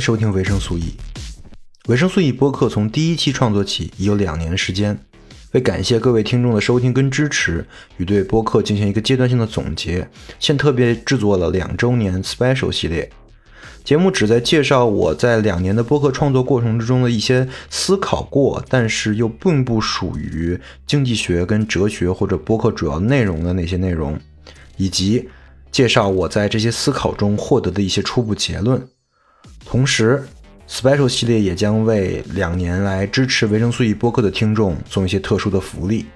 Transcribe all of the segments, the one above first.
收听维生素 E。维生素 E 播客从第一期创作起已有两年时间。为感谢各位听众的收听跟支持，与对播客进行一个阶段性的总结，现特别制作了两周年 Special 系列。节目旨在介绍我在两年的播客创作过程之中的一些思考过，但是又并不属于经济学跟哲学或者播客主要内容的那些内容，以及介绍我在这些思考中获得的一些初步结论。同时，Special 系列也将为两年来支持维生素 E 播客的听众送一些特殊的福利。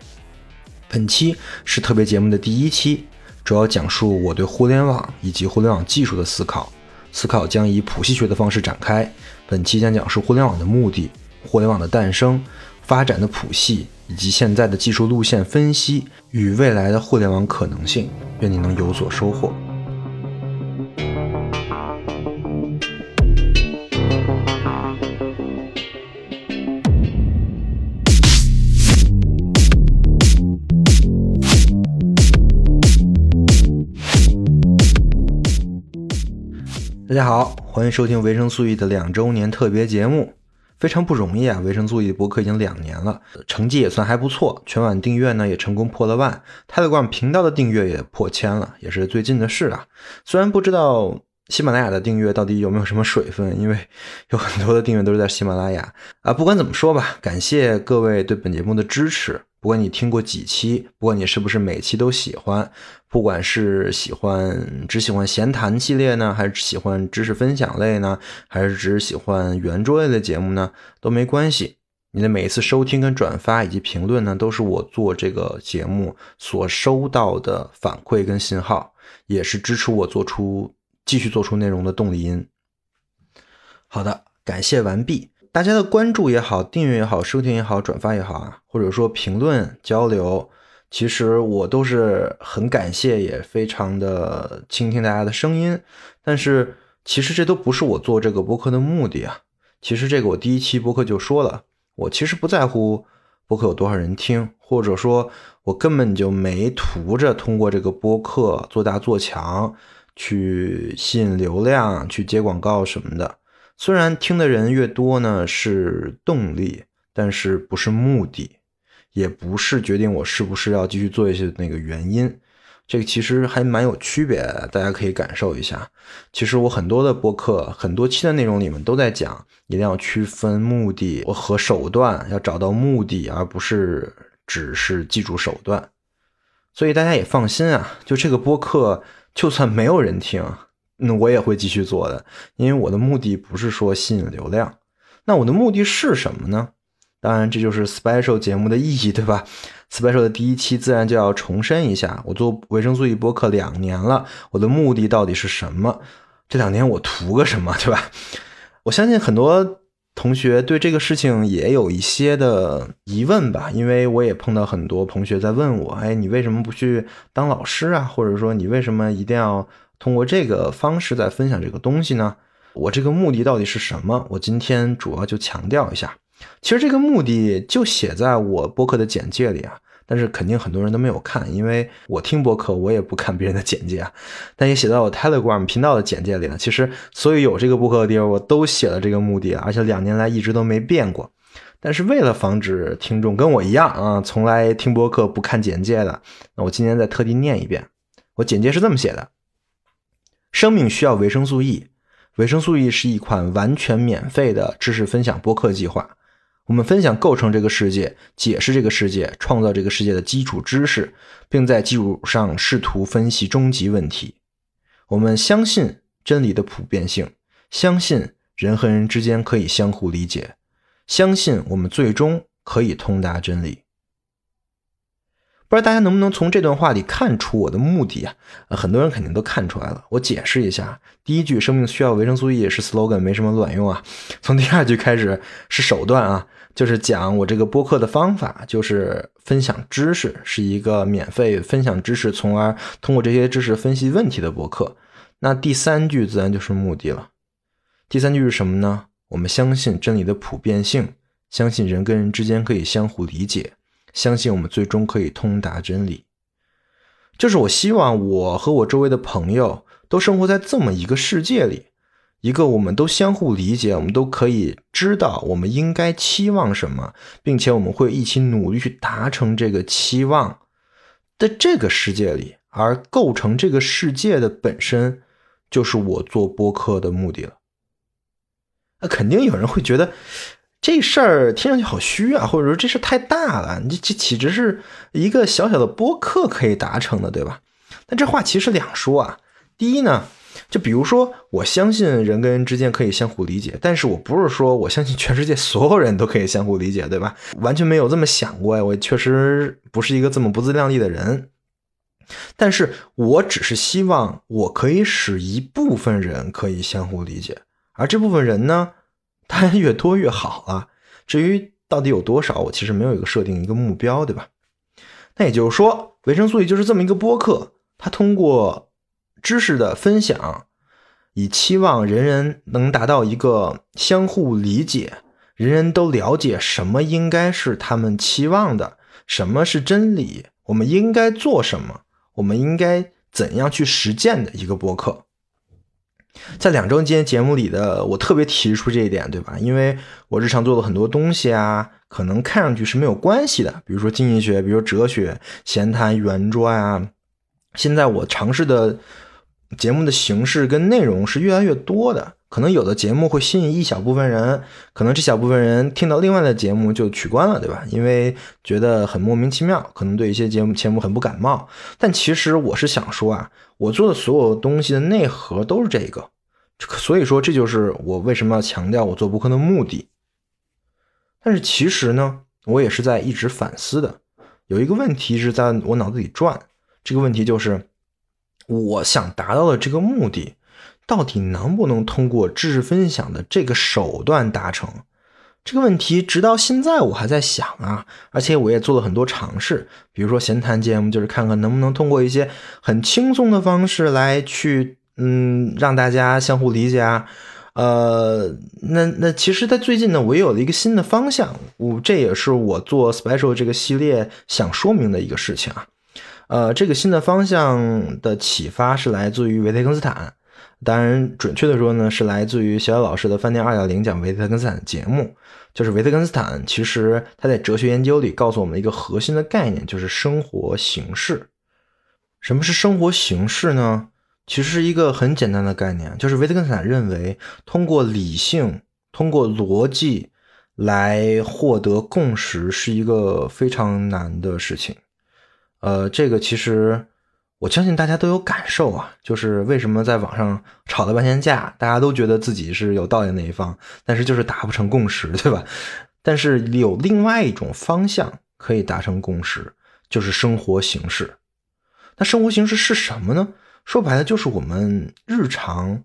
本期是特别节目的第一期，主要讲述我对互联网以及互联网技术的思考。思考将以谱系学的方式展开。本期将讲述互联网的目的、互联网的诞生、发展的谱系以及现在的技术路线分析与未来的互联网可能性。愿你能有所收获。大家好，欢迎收听维生素 E 的两周年特别节目，非常不容易啊！维生素 E 的博客已经两年了，成绩也算还不错，全网订阅呢也成功破了万泰德广频道的订阅也破千了，也是最近的事啊。虽然不知道喜马拉雅的订阅到底有没有什么水分，因为有很多的订阅都是在喜马拉雅啊。不管怎么说吧，感谢各位对本节目的支持。不管你听过几期，不管你是不是每期都喜欢，不管是喜欢只喜欢闲谈系列呢，还是喜欢知识分享类呢，还是只喜欢圆桌类的节目呢，都没关系。你的每一次收听跟转发以及评论呢，都是我做这个节目所收到的反馈跟信号，也是支持我做出继续做出内容的动力因。好的，感谢完毕。大家的关注也好，订阅也好，收听也好，转发也好啊，或者说评论交流，其实我都是很感谢，也非常的倾听大家的声音。但是其实这都不是我做这个播客的目的啊。其实这个我第一期播客就说了，我其实不在乎播客有多少人听，或者说我根本就没图着通过这个播客做大做强，去吸引流量，去接广告什么的。虽然听的人越多呢是动力，但是不是目的，也不是决定我是不是要继续做下去的那个原因。这个其实还蛮有区别，大家可以感受一下。其实我很多的播客，很多期的内容里面都在讲，一定要区分目的和手段，要找到目的，而不是只是记住手段。所以大家也放心啊，就这个播客，就算没有人听。那我也会继续做的，因为我的目的不是说吸引流量，那我的目的是什么呢？当然，这就是 special 节目的意义，对吧？special 的第一期自然就要重申一下，我做维生素 E 播客两年了，我的目的到底是什么？这两年我图个什么，对吧？我相信很多同学对这个事情也有一些的疑问吧，因为我也碰到很多同学在问我，哎，你为什么不去当老师啊？或者说你为什么一定要？通过这个方式在分享这个东西呢，我这个目的到底是什么？我今天主要就强调一下。其实这个目的就写在我播客的简介里啊，但是肯定很多人都没有看，因为我听播客我也不看别人的简介啊，但也写到我 Telegram 频道的简介里了。其实所有有这个播客的地方我都写了这个目的，而且两年来一直都没变过。但是为了防止听众跟我一样啊，从来听播客不看简介的，那我今天再特地念一遍，我简介是这么写的。生命需要维生素 E，维生素 E 是一款完全免费的知识分享播客计划。我们分享构成这个世界、解释这个世界、创造这个世界的基础知识，并在基础上试图分析终极问题。我们相信真理的普遍性，相信人和人之间可以相互理解，相信我们最终可以通达真理。不知道大家能不能从这段话里看出我的目的啊？很多人肯定都看出来了。我解释一下，第一句“生命需要维生素 E” 是 slogan，没什么卵用啊。从第二句开始是手段啊，就是讲我这个播客的方法，就是分享知识，是一个免费分享知识，从而通过这些知识分析问题的播客。那第三句自然就是目的了。第三句是什么呢？我们相信真理的普遍性，相信人跟人之间可以相互理解。相信我们最终可以通达真理，就是我希望我和我周围的朋友都生活在这么一个世界里，一个我们都相互理解，我们都可以知道我们应该期望什么，并且我们会一起努力去达成这个期望的这个世界里，而构成这个世界的本身，就是我做播客的目的了。那肯定有人会觉得这事儿听上去好虚啊，或者说这事太大了，你这岂止是一个小小的播客可以达成的，对吧？但这话其实两说啊。第一呢。就比如说，我相信人跟人之间可以相互理解，但是我不是说我相信全世界所有人都可以相互理解，对吧？完全没有这么想过呀，我确实不是一个这么不自量力的人。但是我只是希望我可以使一部分人可以相互理解，而这部分人呢，当然越多越好啊。至于到底有多少，我其实没有一个设定一个目标，对吧？那也就是说，维生素 E 就是这么一个播客，它通过。知识的分享，以期望人人能达到一个相互理解，人人都了解什么应该是他们期望的，什么是真理，我们应该做什么，我们应该怎样去实践的一个播客。在两周间节目里的我特别提出这一点，对吧？因为我日常做的很多东西啊，可能看上去是没有关系的，比如说经济学，比如说哲学、闲谈、圆桌啊。现在我尝试的。节目的形式跟内容是越来越多的，可能有的节目会吸引一小部分人，可能这小部分人听到另外的节目就取关了，对吧？因为觉得很莫名其妙，可能对一些节目节目很不感冒。但其实我是想说啊，我做的所有东西的内核都是这个，所以说这就是我为什么要强调我做播客的目的。但是其实呢，我也是在一直反思的，有一个问题是在我脑子里转，这个问题就是。我想达到的这个目的，到底能不能通过知识分享的这个手段达成？这个问题直到现在我还在想啊，而且我也做了很多尝试，比如说闲谈节目，就是看看能不能通过一些很轻松的方式来去，嗯，让大家相互理解啊。呃，那那其实，在最近呢，我有了一个新的方向，我这也是我做 special 这个系列想说明的一个事情啊。呃，这个新的方向的启发是来自于维特根斯坦，当然准确的说呢，是来自于小野老师的《饭店二点零》讲维特根斯坦的节目。就是维特根斯坦，其实他在哲学研究里告诉我们一个核心的概念，就是生活形式。什么是生活形式呢？其实是一个很简单的概念，就是维特根斯坦认为，通过理性、通过逻辑来获得共识，是一个非常难的事情。呃，这个其实我相信大家都有感受啊，就是为什么在网上吵了半天架，大家都觉得自己是有道理那一方，但是就是达不成共识，对吧？但是有另外一种方向可以达成共识，就是生活形式。那生活形式是什么呢？说白了就是我们日常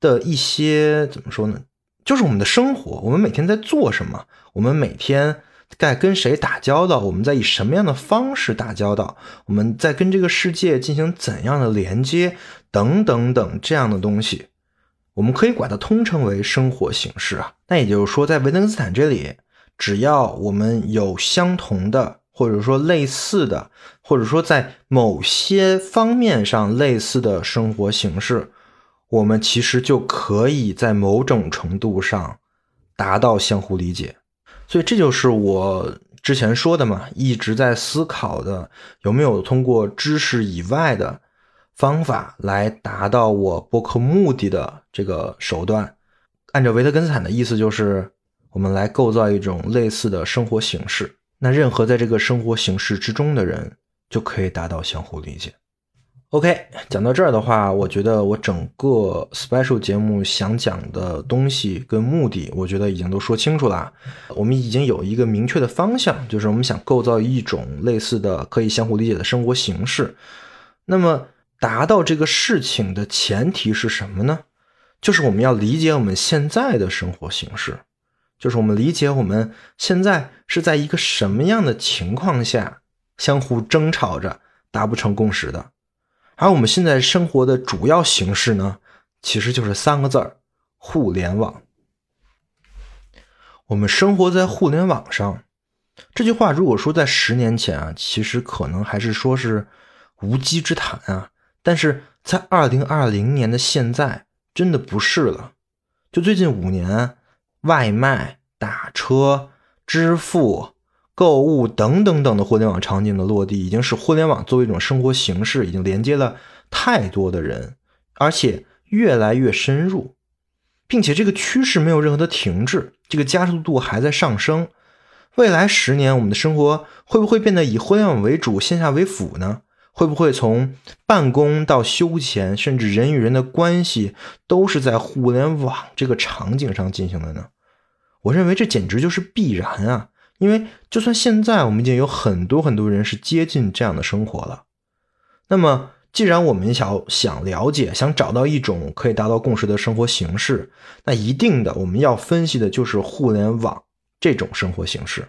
的一些怎么说呢？就是我们的生活，我们每天在做什么？我们每天。在跟谁打交道？我们在以什么样的方式打交道？我们在跟这个世界进行怎样的连接？等等等这样的东西，我们可以管它通称为生活形式啊。那也就是说，在维特根斯坦这里，只要我们有相同的，或者说类似的，或者说在某些方面上类似的生活形式，我们其实就可以在某种程度上达到相互理解。所以这就是我之前说的嘛，一直在思考的，有没有通过知识以外的方法来达到我播客目的的这个手段。按照维特根斯坦的意思，就是我们来构造一种类似的生活形式，那任何在这个生活形式之中的人就可以达到相互理解。OK，讲到这儿的话，我觉得我整个 special 节目想讲的东西跟目的，我觉得已经都说清楚了。我们已经有一个明确的方向，就是我们想构造一种类似的可以相互理解的生活形式。那么，达到这个事情的前提是什么呢？就是我们要理解我们现在的生活形式，就是我们理解我们现在是在一个什么样的情况下相互争吵着达不成共识的。而我们现在生活的主要形式呢，其实就是三个字儿：互联网。我们生活在互联网上，这句话如果说在十年前啊，其实可能还是说是无稽之谈啊。但是在二零二零年的现在，真的不是了。就最近五年，外卖、打车、支付、购物等等等的互联网场景的落地，已经使互联网作为一种生活形式，已经连接了太多的人，而且越来越深入，并且这个趋势没有任何的停滞，这个加速度还在上升。未来十年，我们的生活会不会变得以互联网为主，线下为辅呢？会不会从办公到休闲，甚至人与人的关系，都是在互联网这个场景上进行的呢？我认为这简直就是必然啊！因为就算现在我们已经有很多很多人是接近这样的生活了，那么既然我们想想了解，想找到一种可以达到共识的生活形式，那一定的我们要分析的就是互联网这种生活形式。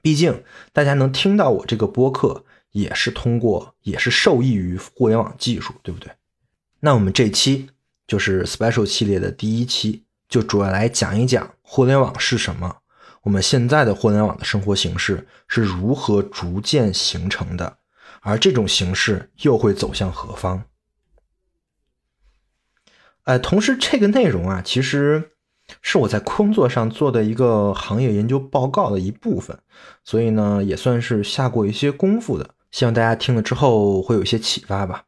毕竟大家能听到我这个播客。也是通过，也是受益于互联网技术，对不对？那我们这期就是 special 系列的第一期，就主要来讲一讲互联网是什么，我们现在的互联网的生活形式是如何逐渐形成的，而这种形式又会走向何方？呃，同时这个内容啊，其实。是我在工作上做的一个行业研究报告的一部分，所以呢，也算是下过一些功夫的。希望大家听了之后会有一些启发吧。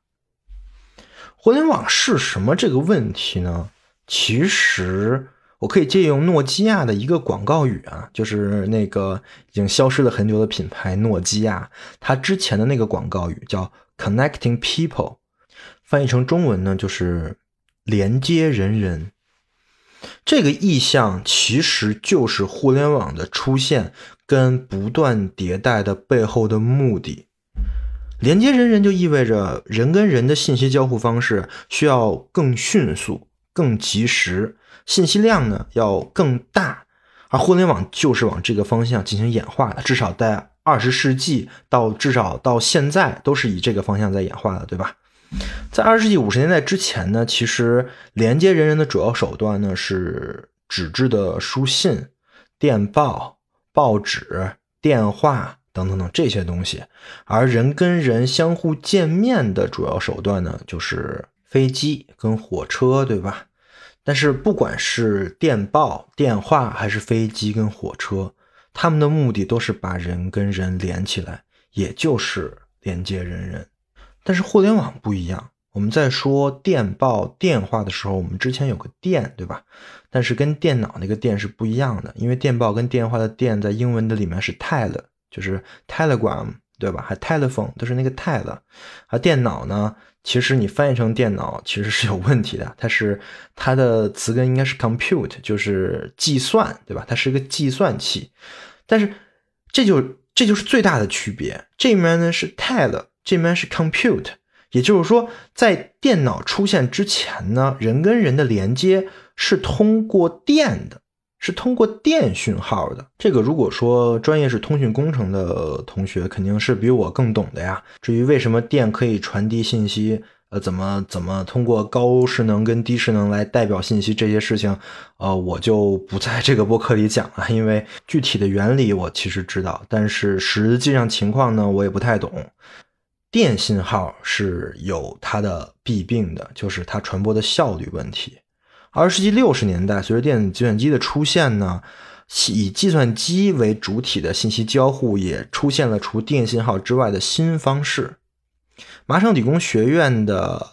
互联网是什么这个问题呢？其实我可以借用诺基亚的一个广告语啊，就是那个已经消失了很久的品牌诺基亚，它之前的那个广告语叫 “connecting people”，翻译成中文呢就是连接人人。这个意象其实就是互联网的出现跟不断迭代的背后的目的。连接人人就意味着人跟人的信息交互方式需要更迅速、更及时，信息量呢要更大，而互联网就是往这个方向进行演化的。至少在二十世纪到至少到现在都是以这个方向在演化的，对吧？在二十世纪五十年代之前呢，其实连接人人的主要手段呢是纸质的书信、电报、报纸、电话等等等这些东西，而人跟人相互见面的主要手段呢就是飞机跟火车，对吧？但是不管是电报、电话还是飞机跟火车，他们的目的都是把人跟人连起来，也就是连接人人。但是互联网不一样，我们在说电报、电话的时候，我们之前有个电，对吧？但是跟电脑那个电是不一样的，因为电报跟电话的电在英文的里面是 tele，就是 telegram，对吧？还 telephone 都是那个 tele，而电脑呢，其实你翻译成电脑其实是有问题的，它是它的词根应该是 compute，就是计算，对吧？它是一个计算器，但是这就这就是最大的区别，这面呢是 tele。这边是 compute，也就是说，在电脑出现之前呢，人跟人的连接是通过电的，是通过电讯号的。这个如果说专业是通讯工程的同学，肯定是比我更懂的呀。至于为什么电可以传递信息，呃，怎么怎么通过高势能跟低势能来代表信息这些事情，呃，我就不在这个播客里讲了，因为具体的原理我其实知道，但是实际上情况呢，我也不太懂。电信号是有它的弊病的，就是它传播的效率问题。二十世纪六十年代，随着电子计算机的出现呢，以计算机为主体的信息交互也出现了除电信号之外的新方式。麻省理工学院的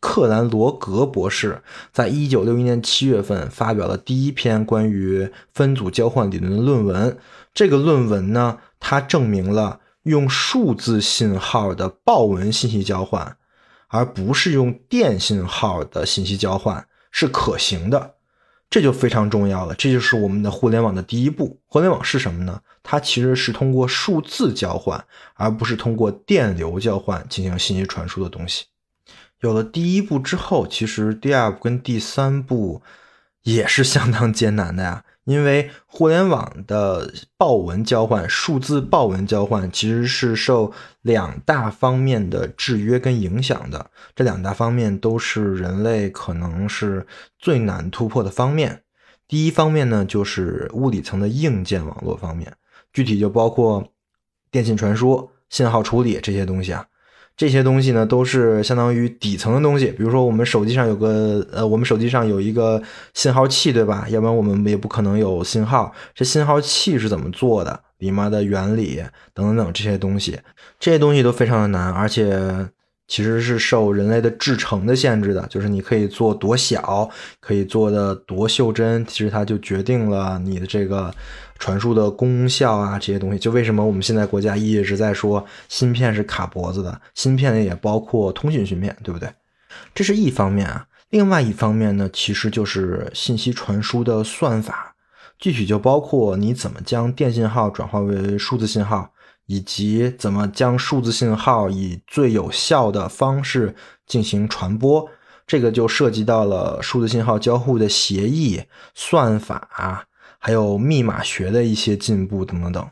克兰罗格博士在一九六一年七月份发表了第一篇关于分组交换理论的论文。这个论文呢，它证明了。用数字信号的报文信息交换，而不是用电信号的信息交换是可行的，这就非常重要了。这就是我们的互联网的第一步。互联网是什么呢？它其实是通过数字交换，而不是通过电流交换进行信息传输的东西。有了第一步之后，其实第二步跟第三步也是相当艰难的呀。因为互联网的报文交换、数字报文交换其实是受两大方面的制约跟影响的，这两大方面都是人类可能是最难突破的方面。第一方面呢，就是物理层的硬件网络方面，具体就包括电信传输、信号处理这些东西啊。这些东西呢，都是相当于底层的东西。比如说，我们手机上有个呃，我们手机上有一个信号器，对吧？要不然我们也不可能有信号。这信号器是怎么做的？里面的原理等等等这些东西，这些东西都非常的难，而且。其实是受人类的制程的限制的，就是你可以做多小，可以做的多袖珍，其实它就决定了你的这个传输的功效啊，这些东西。就为什么我们现在国家一直在说芯片是卡脖子的，芯片也包括通讯芯片，对不对？这是一方面啊，另外一方面呢，其实就是信息传输的算法，具体就包括你怎么将电信号转化为数字信号。以及怎么将数字信号以最有效的方式进行传播，这个就涉及到了数字信号交互的协议、算法，还有密码学的一些进步等等等。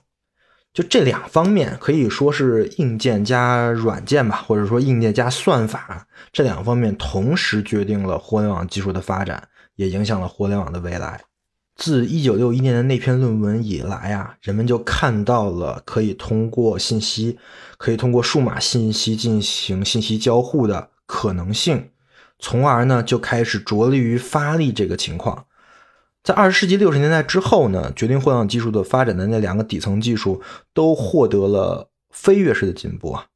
就这两方面可以说是硬件加软件吧，或者说硬件加算法这两方面同时决定了互联网技术的发展，也影响了互联网的未来。自一九六一年的那篇论文以来啊，人们就看到了可以通过信息，可以通过数码信息进行信息交互的可能性，从而呢就开始着力于发力这个情况。在二十世纪六十年代之后呢，决定互联网技术的发展的那两个底层技术都获得了飞跃式的进步啊。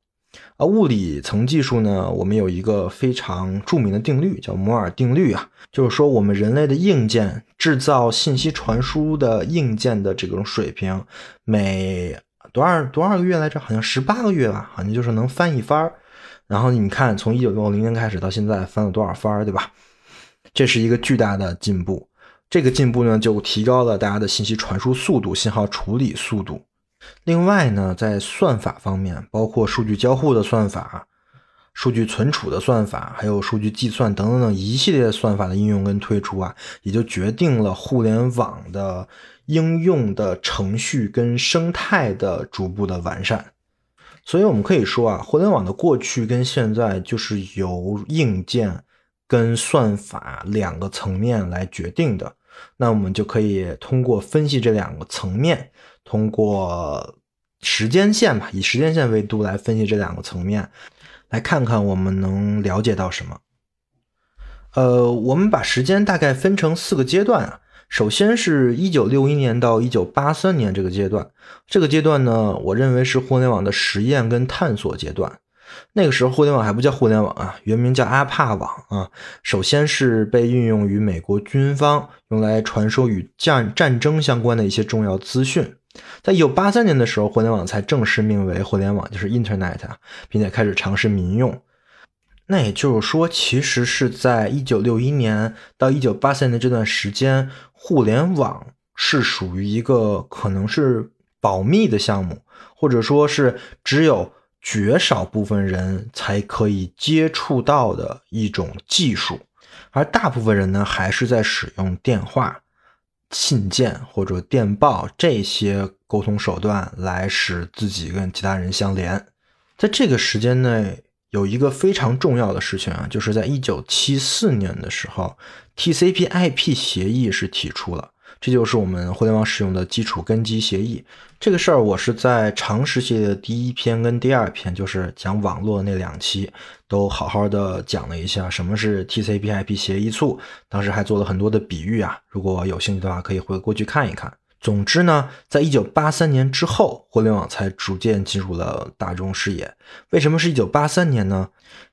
啊，物理层技术呢，我们有一个非常著名的定律，叫摩尔定律啊，就是说我们人类的硬件制造信息传输的硬件的这种水平，每多少多少个月来着？好像十八个月吧，好像就是能翻一番儿。然后你看，从一九六零年开始到现在，翻了多少番儿，对吧？这是一个巨大的进步。这个进步呢，就提高了大家的信息传输速度、信号处理速度。另外呢，在算法方面，包括数据交互的算法、数据存储的算法，还有数据计算等等等一系列算法的应用跟推出啊，也就决定了互联网的应用的程序跟生态的逐步的完善。所以，我们可以说啊，互联网的过去跟现在就是由硬件跟算法两个层面来决定的。那我们就可以通过分析这两个层面。通过时间线吧，以时间线为度来分析这两个层面，来看看我们能了解到什么。呃，我们把时间大概分成四个阶段啊。首先是一九六一年到一九八三年这个阶段，这个阶段呢，我认为是互联网的实验跟探索阶段。那个时候互联网还不叫互联网啊，原名叫阿帕网啊。首先是被运用于美国军方，用来传输与战战争相关的一些重要资讯。在一九八三年的时候，互联网才正式命为互联网，就是 Internet 啊，并且开始尝试民用。那也就是说，其实是在一九六一年到一九八三年这段时间，互联网是属于一个可能是保密的项目，或者说是只有绝少部分人才可以接触到的一种技术，而大部分人呢，还是在使用电话。信件或者电报这些沟通手段来使自己跟其他人相连，在这个时间内有一个非常重要的事情啊，就是在一九七四年的时候，TCP/IP 协议是提出了。这就是我们互联网使用的基础根基协议。这个事儿我是在常识系列的第一篇跟第二篇，就是讲网络那两期，都好好的讲了一下什么是 TCP/IP 协议簇，当时还做了很多的比喻啊。如果有兴趣的话，可以回过去看一看。总之呢，在一九八三年之后，互联网才逐渐进入了大众视野。为什么是一九八三年呢？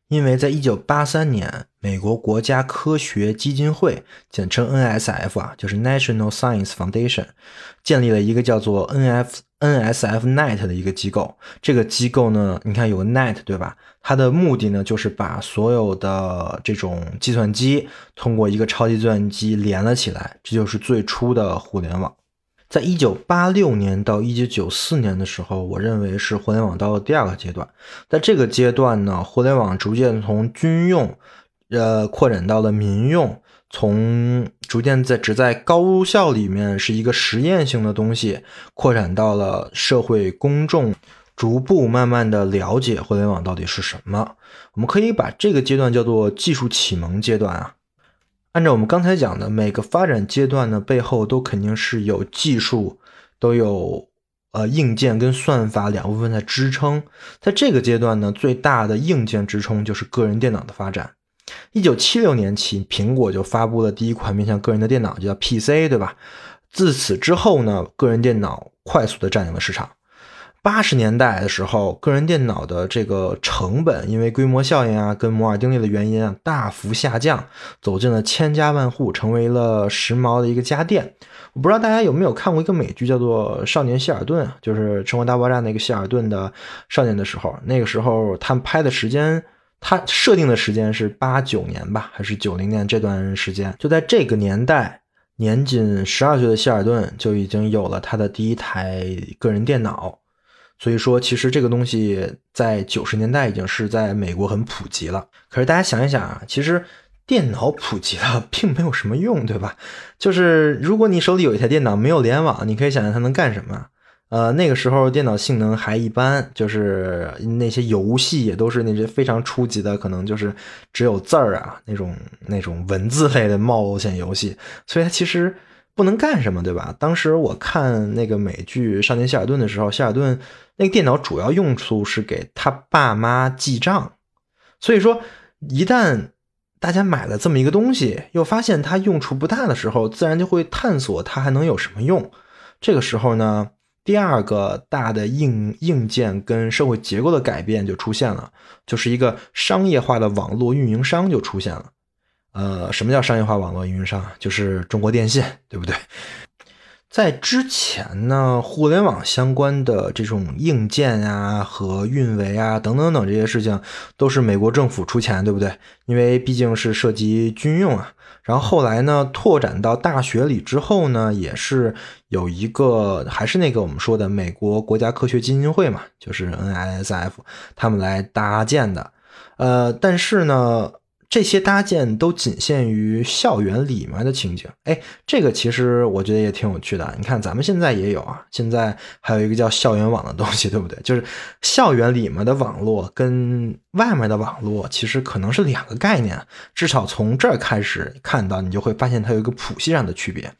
因为在一九八三年，美国国家科学基金会，简称 NSF 啊，就是 National Science Foundation，建立了一个叫做 NF NSFNet 的一个机构。这个机构呢，你看有个 net 对吧？它的目的呢，就是把所有的这种计算机通过一个超级计算机连了起来，这就是最初的互联网。在一九八六年到一九九四年的时候，我认为是互联网到了第二个阶段。在这个阶段呢，互联网逐渐从军用，呃，扩展到了民用，从逐渐在只在高校里面是一个实验性的东西，扩展到了社会公众，逐步慢慢的了解互联网到底是什么。我们可以把这个阶段叫做技术启蒙阶段啊。按照我们刚才讲的，每个发展阶段呢，背后都肯定是有技术，都有呃硬件跟算法两部分在支撑。在这个阶段呢，最大的硬件支撑就是个人电脑的发展。一九七六年起，苹果就发布了第一款面向个人的电脑，叫 PC，对吧？自此之后呢，个人电脑快速的占领了市场。八十年代的时候，个人电脑的这个成本因为规模效应啊，跟摩尔定律的原因啊，大幅下降，走进了千家万户，成为了时髦的一个家电。我不知道大家有没有看过一个美剧，叫做《少年希尔顿》，就是《生活大爆炸》那个希尔顿的少年的时候，那个时候他们拍的时间。他设定的时间是八九年吧，还是九零年这段时间？就在这个年代，年仅十二岁的希尔顿就已经有了他的第一台个人电脑。所以说，其实这个东西在九十年代已经是在美国很普及了。可是大家想一想啊，其实电脑普及了 并没有什么用，对吧？就是如果你手里有一台电脑没有联网，你可以想象它能干什么？呃，那个时候电脑性能还一般，就是那些游戏也都是那些非常初级的，可能就是只有字儿啊那种那种文字类的冒险游戏，所以它其实不能干什么，对吧？当时我看那个美剧《少年希尔顿》的时候，希尔顿那个电脑主要用处是给他爸妈记账，所以说一旦大家买了这么一个东西，又发现它用处不大的时候，自然就会探索它还能有什么用。这个时候呢？第二个大的硬硬件跟社会结构的改变就出现了，就是一个商业化的网络运营商就出现了。呃，什么叫商业化网络运营商？就是中国电信，对不对？在之前呢，互联网相关的这种硬件啊和运维啊等等等这些事情，都是美国政府出钱，对不对？因为毕竟是涉及军用啊。然后后来呢，拓展到大学里之后呢，也是有一个，还是那个我们说的美国国家科学基金会嘛，就是 NISF，他们来搭建的。呃，但是呢。这些搭建都仅限于校园里面的情景，哎，这个其实我觉得也挺有趣的。你看，咱们现在也有啊，现在还有一个叫校园网的东西，对不对？就是校园里面的网络跟外面的网络其实可能是两个概念，至少从这儿开始看到，你就会发现它有一个谱系上的区别。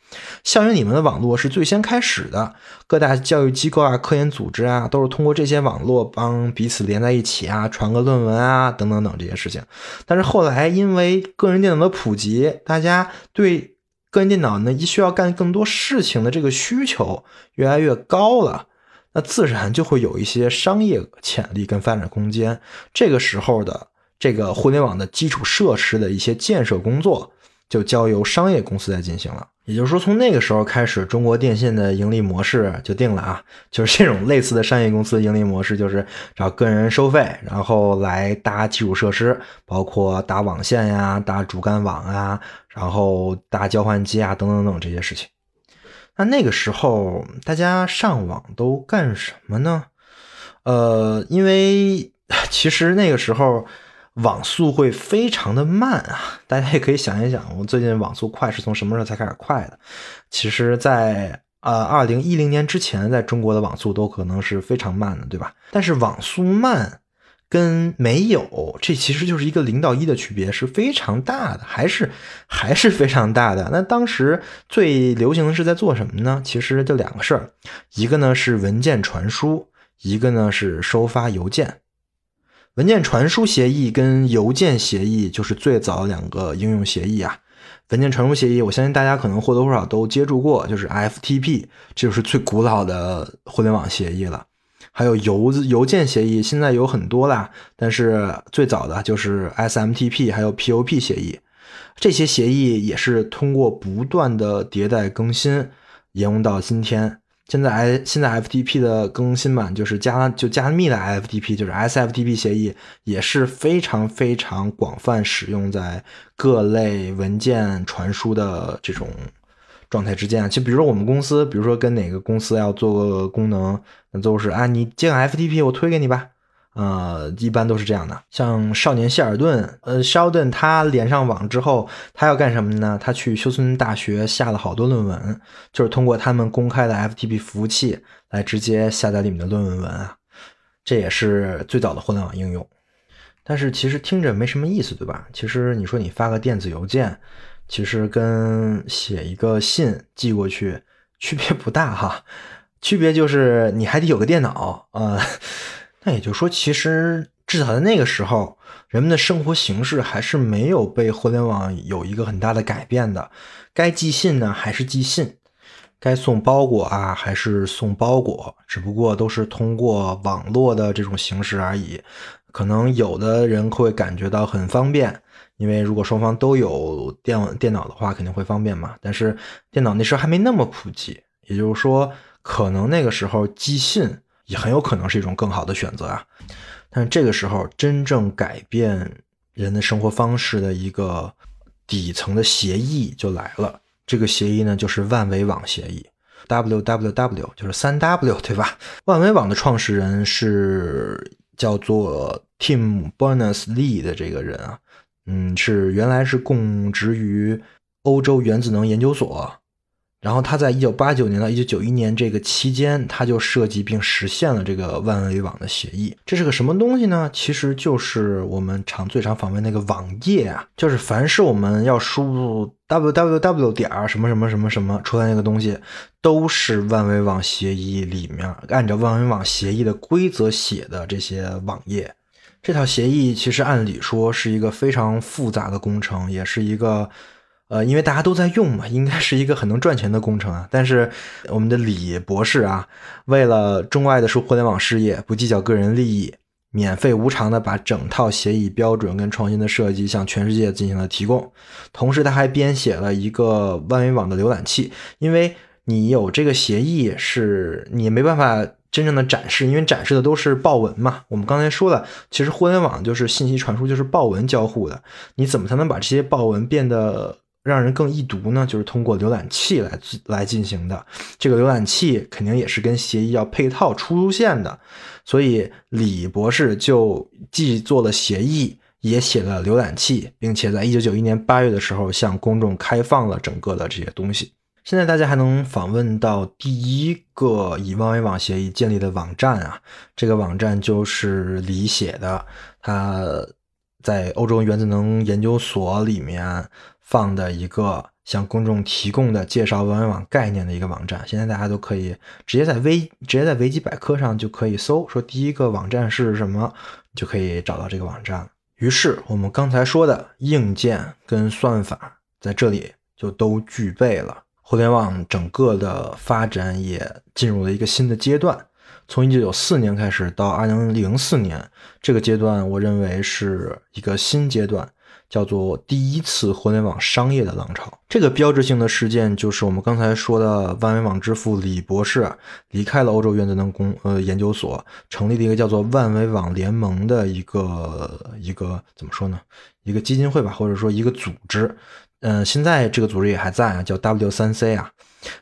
校园里面的网络是最先开始的，各大教育机构啊、科研组织啊，都是通过这些网络帮彼此连在一起啊，传个论文啊，等等等这些事情。但是后来。因为个人电脑的普及，大家对个人电脑呢需要干更多事情的这个需求越来越高了，那自然就会有一些商业潜力跟发展空间。这个时候的这个互联网的基础设施的一些建设工作，就交由商业公司来进行了。也就是说，从那个时候开始，中国电信的盈利模式就定了啊，就是这种类似的商业公司盈利模式，就是找个人收费，然后来搭基础设施，包括搭网线呀、搭主干网啊，然后搭交换机啊，等等等这些事情。那那个时候大家上网都干什么呢？呃，因为 其实那个时候。网速会非常的慢啊！大家也可以想一想，我最近网速快是从什么时候才开始快的？其实，在呃二零一零年之前，在中国的网速都可能是非常慢的，对吧？但是网速慢跟没有，这其实就是一个零到一的区别，是非常大的，还是 还是非常大的。那当时最流行的是在做什么呢？其实就两个事儿，一个呢是文件传输，一个呢是收发邮件。文件传输协议跟邮件协议就是最早两个应用协议啊。文件传输协议，我相信大家可能或多或少都接触过，就是 FTP，这就是最古老的互联网协议了。还有邮邮件协议，现在有很多啦，但是最早的就是 SMTP，还有 POP 协议。这些协议也是通过不断的迭代更新，沿用到今天。现在 I 现在 FTP 的更新版就是加就加密的 FTP，就是 SFTP 协议也是非常非常广泛使用在各类文件传输的这种状态之间啊。就比如说我们公司，比如说跟哪个公司要做个功能，那都是啊，你接个 FTP，我推给你吧。呃，一般都是这样的。像少年希尔顿，呃，肖顿他连上网之后，他要干什么呢？他去休斯顿大学下了好多论文，就是通过他们公开的 FTP 服务器来直接下载里面的论文文啊。这也是最早的互联网应用。但是其实听着没什么意思，对吧？其实你说你发个电子邮件，其实跟写一个信寄过去区别不大哈。区别就是你还得有个电脑啊。那也就是说，其实至少在那个时候，人们的生活形式还是没有被互联网有一个很大的改变的。该寄信呢还是寄信，该送包裹啊还是送包裹，只不过都是通过网络的这种形式而已。可能有的人会感觉到很方便，因为如果双方都有电电脑的话，肯定会方便嘛。但是电脑那时候还没那么普及，也就是说，可能那个时候寄信。也很有可能是一种更好的选择啊，但是这个时候真正改变人的生活方式的一个底层的协议就来了。这个协议呢，就是万维网协议，WWW 就是三 W 对吧？万维网的创始人是叫做 Tim Berners-Lee 的这个人啊，嗯，是原来是供职于欧洲原子能研究所。然后他在一九八九年到一九九一年这个期间，他就设计并实现了这个万维网的协议。这是个什么东西呢？其实就是我们常最常访问那个网页啊，就是凡是我们要输入 www 点儿什么什么什么什么出来那个东西，都是万维网协议里面按照万维网协议的规则写的这些网页。这套协议其实按理说是一个非常复杂的工程，也是一个。呃，因为大家都在用嘛，应该是一个很能赚钱的工程啊。但是我们的李博士啊，为了钟爱的是互联网事业，不计较个人利益，免费无偿的把整套协议标准跟创新的设计向全世界进行了提供。同时，他还编写了一个万维网的浏览器，因为你有这个协议，是你没办法真正的展示，因为展示的都是报文嘛。我们刚才说了，其实互联网就是信息传输，就是报文交互的。你怎么才能把这些报文变得？让人更易读呢，就是通过浏览器来来进行的。这个浏览器肯定也是跟协议要配套出现的，所以李博士就既做了协议，也写了浏览器，并且在一九九一年八月的时候向公众开放了整个的这些东西。现在大家还能访问到第一个以万维网协议建立的网站啊，这个网站就是李写的，他在欧洲原子能研究所里面。放的一个向公众提供的介绍万维网概念的一个网站，现在大家都可以直接在微直接在维基百科上就可以搜，说第一个网站是什么，就可以找到这个网站。于是我们刚才说的硬件跟算法在这里就都具备了，互联网整个的发展也进入了一个新的阶段。从一九九四年开始到二零零四年这个阶段，我认为是一个新阶段。叫做第一次互联网商业的浪潮。这个标志性的事件就是我们刚才说的万维网之父李博士离开了欧洲原子能工呃研究所，成立了一个叫做万维网联盟的一个一个怎么说呢？一个基金会吧，或者说一个组织。嗯，现在这个组织也还在啊，叫 W 三 C 啊。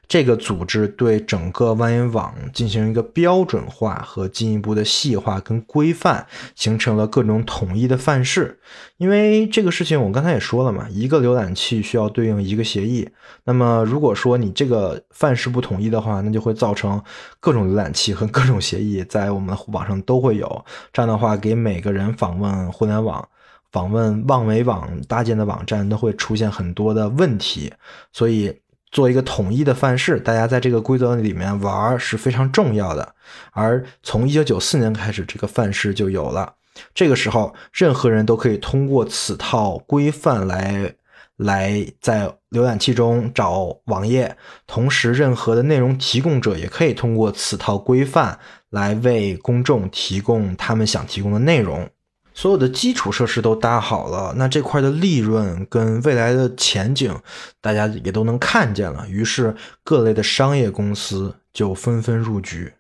这个组织对整个万维网进行一个标准化和进一步的细化跟规范，形成了各种统一的范式。因为这个事情，我刚才也说了嘛，一个浏览器需要对应一个协议。那么，如果说你这个范式不统一的话，那就会造成各种浏览器和各种协议在我们网上都会有。这样的话，给每个人访问互联网、访问万维网搭建的网站都会出现很多的问题。所以。做一个统一的范式，大家在这个规则里面玩是非常重要的。而从一九九四年开始，这个范式就有了。这个时候，任何人都可以通过此套规范来来在浏览器中找网页，同时，任何的内容提供者也可以通过此套规范来为公众提供他们想提供的内容。所有的基础设施都搭好了，那这块的利润跟未来的前景，大家也都能看见了。于是各类的商业公司就纷纷入局。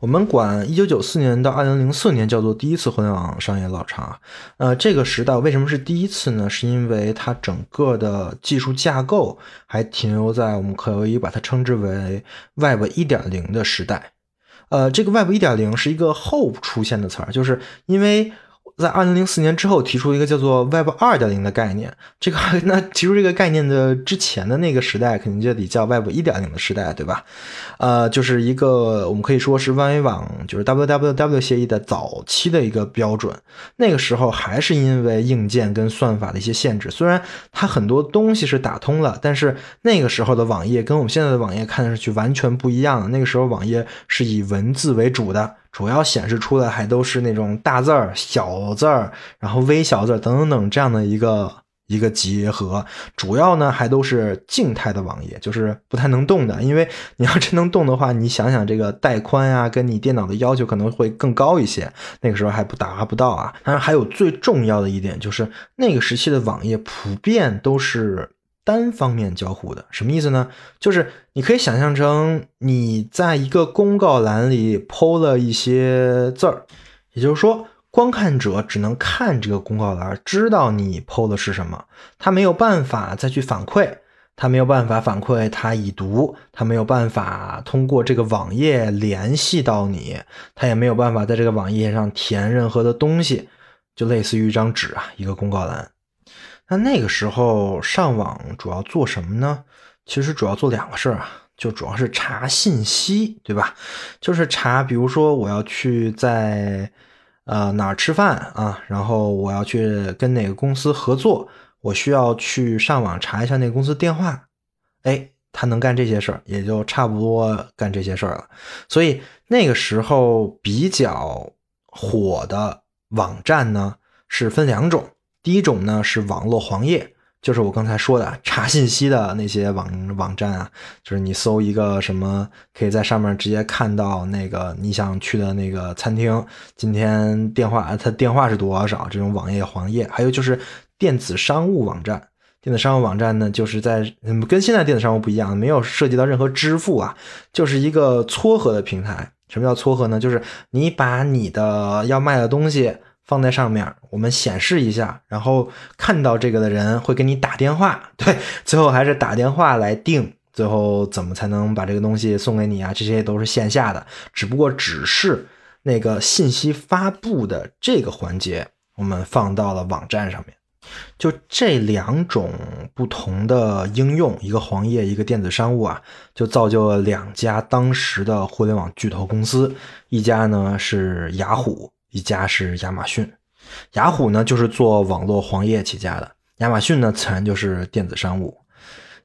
我们管一九九四年到二零零四年叫做第一次互联网商业老长。呃，这个时代为什么是第一次呢？是因为它整个的技术架构还停留在我们可以把它称之为 Web 一点零的时代。呃，这个外部一点零是一个后出现的词儿，就是因为在二零零四年之后提出一个叫做 Web 二点零的概念。这个那提出这个概念的之前的那个时代，肯定就得叫 Web 一点零的时代，对吧？呃，就是一个我们可以说是万维网，就是 WWW 协议的早期的一个标准。那个时候还是因为硬件跟算法的一些限制，虽然它很多东西是打通了，但是那个时候的网页跟我们现在的网页看上去完全不一样。那个时候网页是以文字为主的。主要显示出来还都是那种大字儿、小字儿，然后微小字儿等等等这样的一个一个结合。主要呢还都是静态的网页，就是不太能动的。因为你要真能动的话，你想想这个带宽啊，跟你电脑的要求可能会更高一些。那个时候还不达不到啊。当然还有最重要的一点就是，那个时期的网页普遍都是。单方面交互的什么意思呢？就是你可以想象成你在一个公告栏里抛了一些字儿，也就是说，观看者只能看这个公告栏，知道你抛的是什么，他没有办法再去反馈，他没有办法反馈他已读，他没有办法通过这个网页联系到你，他也没有办法在这个网页上填任何的东西，就类似于一张纸啊，一个公告栏。那那个时候上网主要做什么呢？其实主要做两个事儿啊，就主要是查信息，对吧？就是查，比如说我要去在呃哪儿吃饭啊，然后我要去跟哪个公司合作，我需要去上网查一下那个公司电话。哎，他能干这些事儿，也就差不多干这些事儿了。所以那个时候比较火的网站呢，是分两种。第一种呢是网络黄页，就是我刚才说的查信息的那些网网站啊，就是你搜一个什么，可以在上面直接看到那个你想去的那个餐厅，今天电话他电话是多少？这种网页黄页。还有就是电子商务网站，电子商务网站呢，就是在跟现在电子商务不一样，没有涉及到任何支付啊，就是一个撮合的平台。什么叫撮合呢？就是你把你的要卖的东西。放在上面，我们显示一下，然后看到这个的人会给你打电话，对，最后还是打电话来定，最后怎么才能把这个东西送给你啊？这些都是线下的，只不过只是那个信息发布的这个环节，我们放到了网站上面。就这两种不同的应用，一个黄页，一个电子商务啊，就造就了两家当时的互联网巨头公司，一家呢是雅虎。一家是亚马逊，雅虎呢就是做网络黄页起家的，亚马逊呢自然就是电子商务。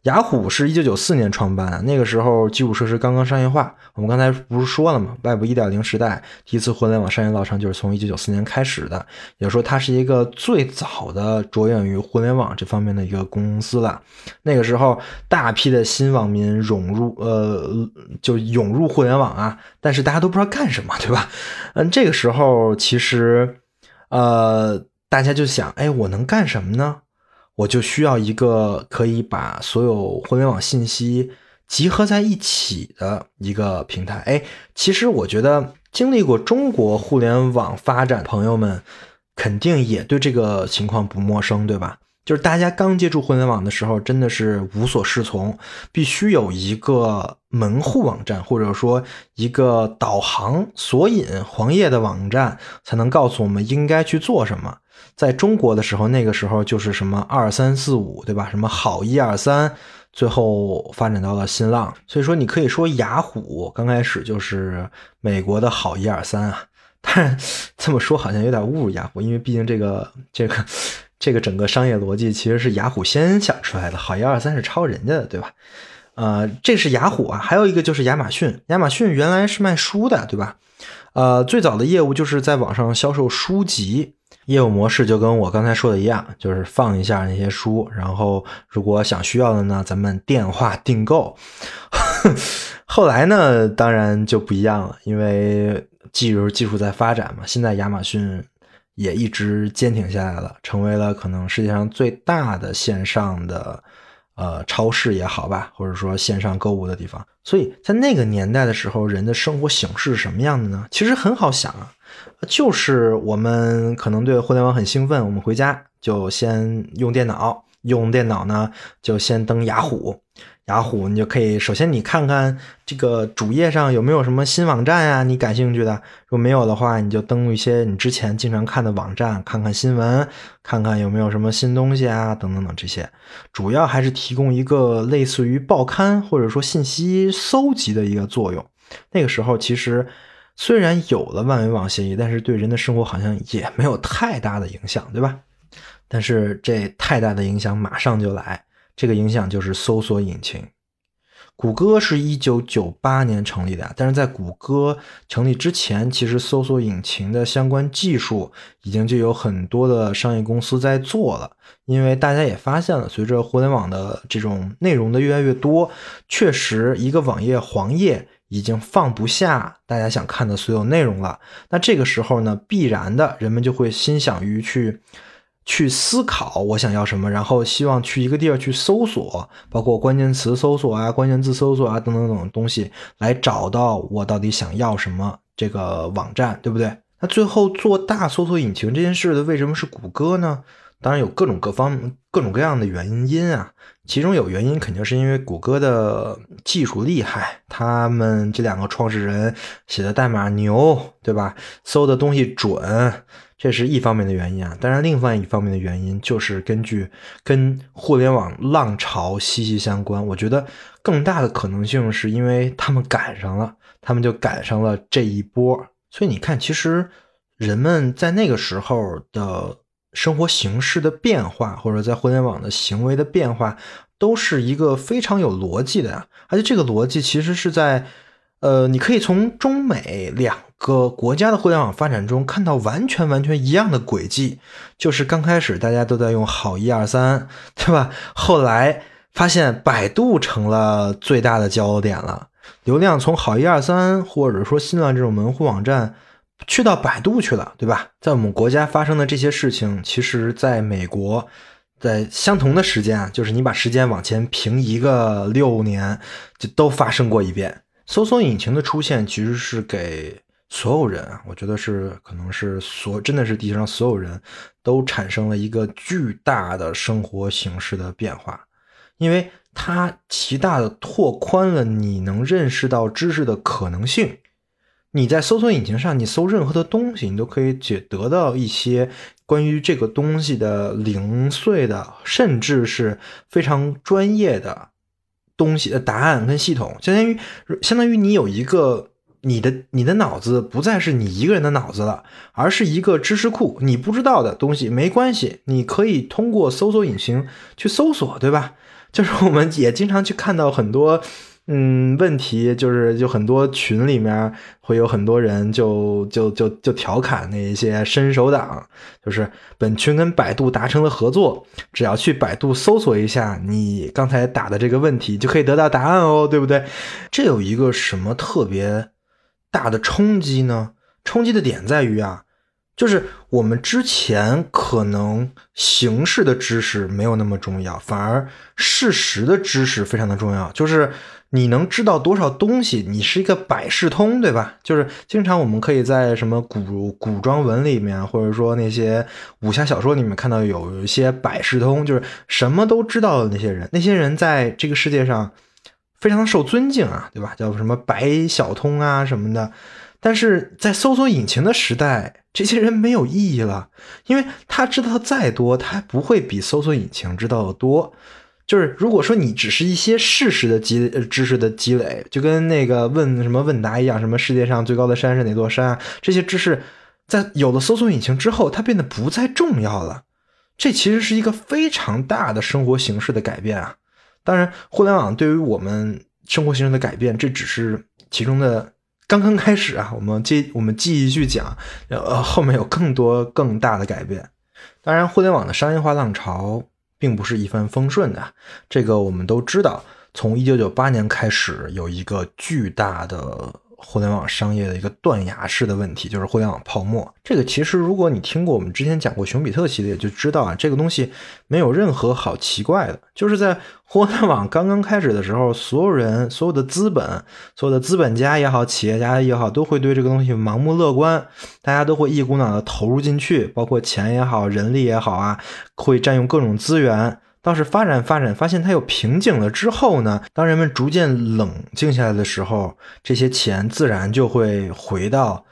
雅虎是一九九四年创办，那个时候基础设施刚刚商业化。我们刚才不是说了吗？Web 一点零时代第一次互联网商业造成就是从一九九四年开始的，也说它是一个最早的着眼于互联网这方面的一个公司了。那个时候大批的新网民涌入，呃，就涌入互联网啊，但是大家都不知道干什么，对吧？嗯，这个时候其实，呃，大家就想，哎，我能干什么呢？我就需要一个可以把所有互联网信息集合在一起的一个平台。哎，其实我觉得经历过中国互联网发展，朋友们肯定也对这个情况不陌生，对吧？就是大家刚接触互联网的时候，真的是无所适从，必须有一个门户网站，或者说一个导航索引黄页的网站，才能告诉我们应该去做什么。在中国的时候，那个时候就是什么二三四五，对吧？什么好一二三，最后发展到了新浪。所以说，你可以说雅虎刚开始就是美国的好一二三啊。但这么说好像有点侮辱雅虎，因为毕竟这个这个这个整个商业逻辑其实是雅虎先想出来的，好一二三是抄人家的，对吧？呃，这是雅虎啊，还有一个就是亚马逊。亚马逊原来是卖书的，对吧？呃，最早的业务就是在网上销售书籍。业务模式就跟我刚才说的一样，就是放一下那些书，然后如果想需要的呢，咱们电话订购。后来呢，当然就不一样了，因为技术技术在发展嘛。现在亚马逊也一直坚挺下来了，成为了可能世界上最大的线上的呃超市也好吧，或者说线上购物的地方。所以在那个年代的时候，人的生活形式是什么样的呢？其实很好想啊。就是我们可能对互联网很兴奋，我们回家就先用电脑，用电脑呢，就先登雅虎。雅虎，你就可以首先你看看这个主页上有没有什么新网站呀，你感兴趣的。如果没有的话，你就登录一些你之前经常看的网站，看看新闻，看看有没有什么新东西啊，等等等这些。主要还是提供一个类似于报刊或者说信息搜集的一个作用。那个时候其实虽然有了万维网协议，但是对人的生活好像也没有太大的影响，对吧？但是这太大的影响马上就来。这个影响就是搜索引擎。谷歌是一九九八年成立的，但是在谷歌成立之前，其实搜索引擎的相关技术已经就有很多的商业公司在做了。因为大家也发现了，随着互联网的这种内容的越来越多，确实一个网页黄页已经放不下大家想看的所有内容了。那这个时候呢，必然的人们就会心想于去。去思考我想要什么，然后希望去一个地儿去搜索，包括关键词搜索啊、关键字搜索啊等等等东西，来找到我到底想要什么这个网站，对不对？那最后做大搜索引擎这件事的为什么是谷歌呢？当然有各种各方各种各样的原因啊，其中有原因肯定是因为谷歌的技术厉害，他们这两个创始人写的代码牛，对吧？搜的东西准。这是一方面的原因啊，当然，另外一方面的原因就是根据跟互联网浪潮息息相关。我觉得更大的可能性是因为他们赶上了，他们就赶上了这一波。所以你看，其实人们在那个时候的生活形式的变化，或者在互联网的行为的变化，都是一个非常有逻辑的呀。而且这个逻辑其实是在，呃，你可以从中美两。个国家的互联网发展中看到完全完全一样的轨迹，就是刚开始大家都在用好一二三，对吧？后来发现百度成了最大的焦点了，流量从好一二三或者说新浪这种门户网站去到百度去了，对吧？在我们国家发生的这些事情，其实在美国，在相同的时间啊，就是你把时间往前平一个六年，就都发生过一遍。搜索引擎的出现其实是给。所有人啊，我觉得是可能是所真的是地球上所有人都产生了一个巨大的生活形式的变化，因为它极大的拓宽了你能认识到知识的可能性。你在搜索引擎上，你搜任何的东西，你都可以解得到一些关于这个东西的零碎的，甚至是非常专业的东西的答案跟系统，相当于相当于你有一个。你的你的脑子不再是你一个人的脑子了，而是一个知识库。你不知道的东西没关系，你可以通过搜索引擎去搜索，对吧？就是我们也经常去看到很多，嗯，问题就是就很多群里面会有很多人就就就就调侃那一些伸手党，就是本群跟百度达成了合作，只要去百度搜索一下你刚才打的这个问题，就可以得到答案哦，对不对？这有一个什么特别？大的冲击呢？冲击的点在于啊，就是我们之前可能形式的知识没有那么重要，反而事实的知识非常的重要。就是你能知道多少东西，你是一个百事通，对吧？就是经常我们可以在什么古古装文里面，或者说那些武侠小说里面看到有一些百事通，就是什么都知道的那些人。那些人在这个世界上。非常受尊敬啊，对吧？叫什么白小通啊什么的，但是在搜索引擎的时代，这些人没有意义了，因为他知道再多，他不会比搜索引擎知道的多。就是如果说你只是一些事实的积知识的积累，就跟那个问什么问答一样，什么世界上最高的山是哪座山啊？这些知识在有了搜索引擎之后，它变得不再重要了。这其实是一个非常大的生活形式的改变啊。当然，互联网对于我们生活形式的改变，这只是其中的刚刚开始啊。我们接我们继续讲，呃，后面有更多更大的改变。当然，互联网的商业化浪潮并不是一帆风顺的，这个我们都知道。从一九九八年开始，有一个巨大的。互联网商业的一个断崖式的问题，就是互联网泡沫。这个其实，如果你听过我们之前讲过熊彼特系列，就知道啊，这个东西没有任何好奇怪的。就是在互联网刚刚开始的时候，所有人、所有的资本、所有的资本家也好，企业家也好，都会对这个东西盲目乐观，大家都会一股脑的投入进去，包括钱也好，人力也好啊，会占用各种资源。倒是发展发展，发现它有瓶颈了之后呢，当人们逐渐冷静下来的时候，这些钱自然就会回到，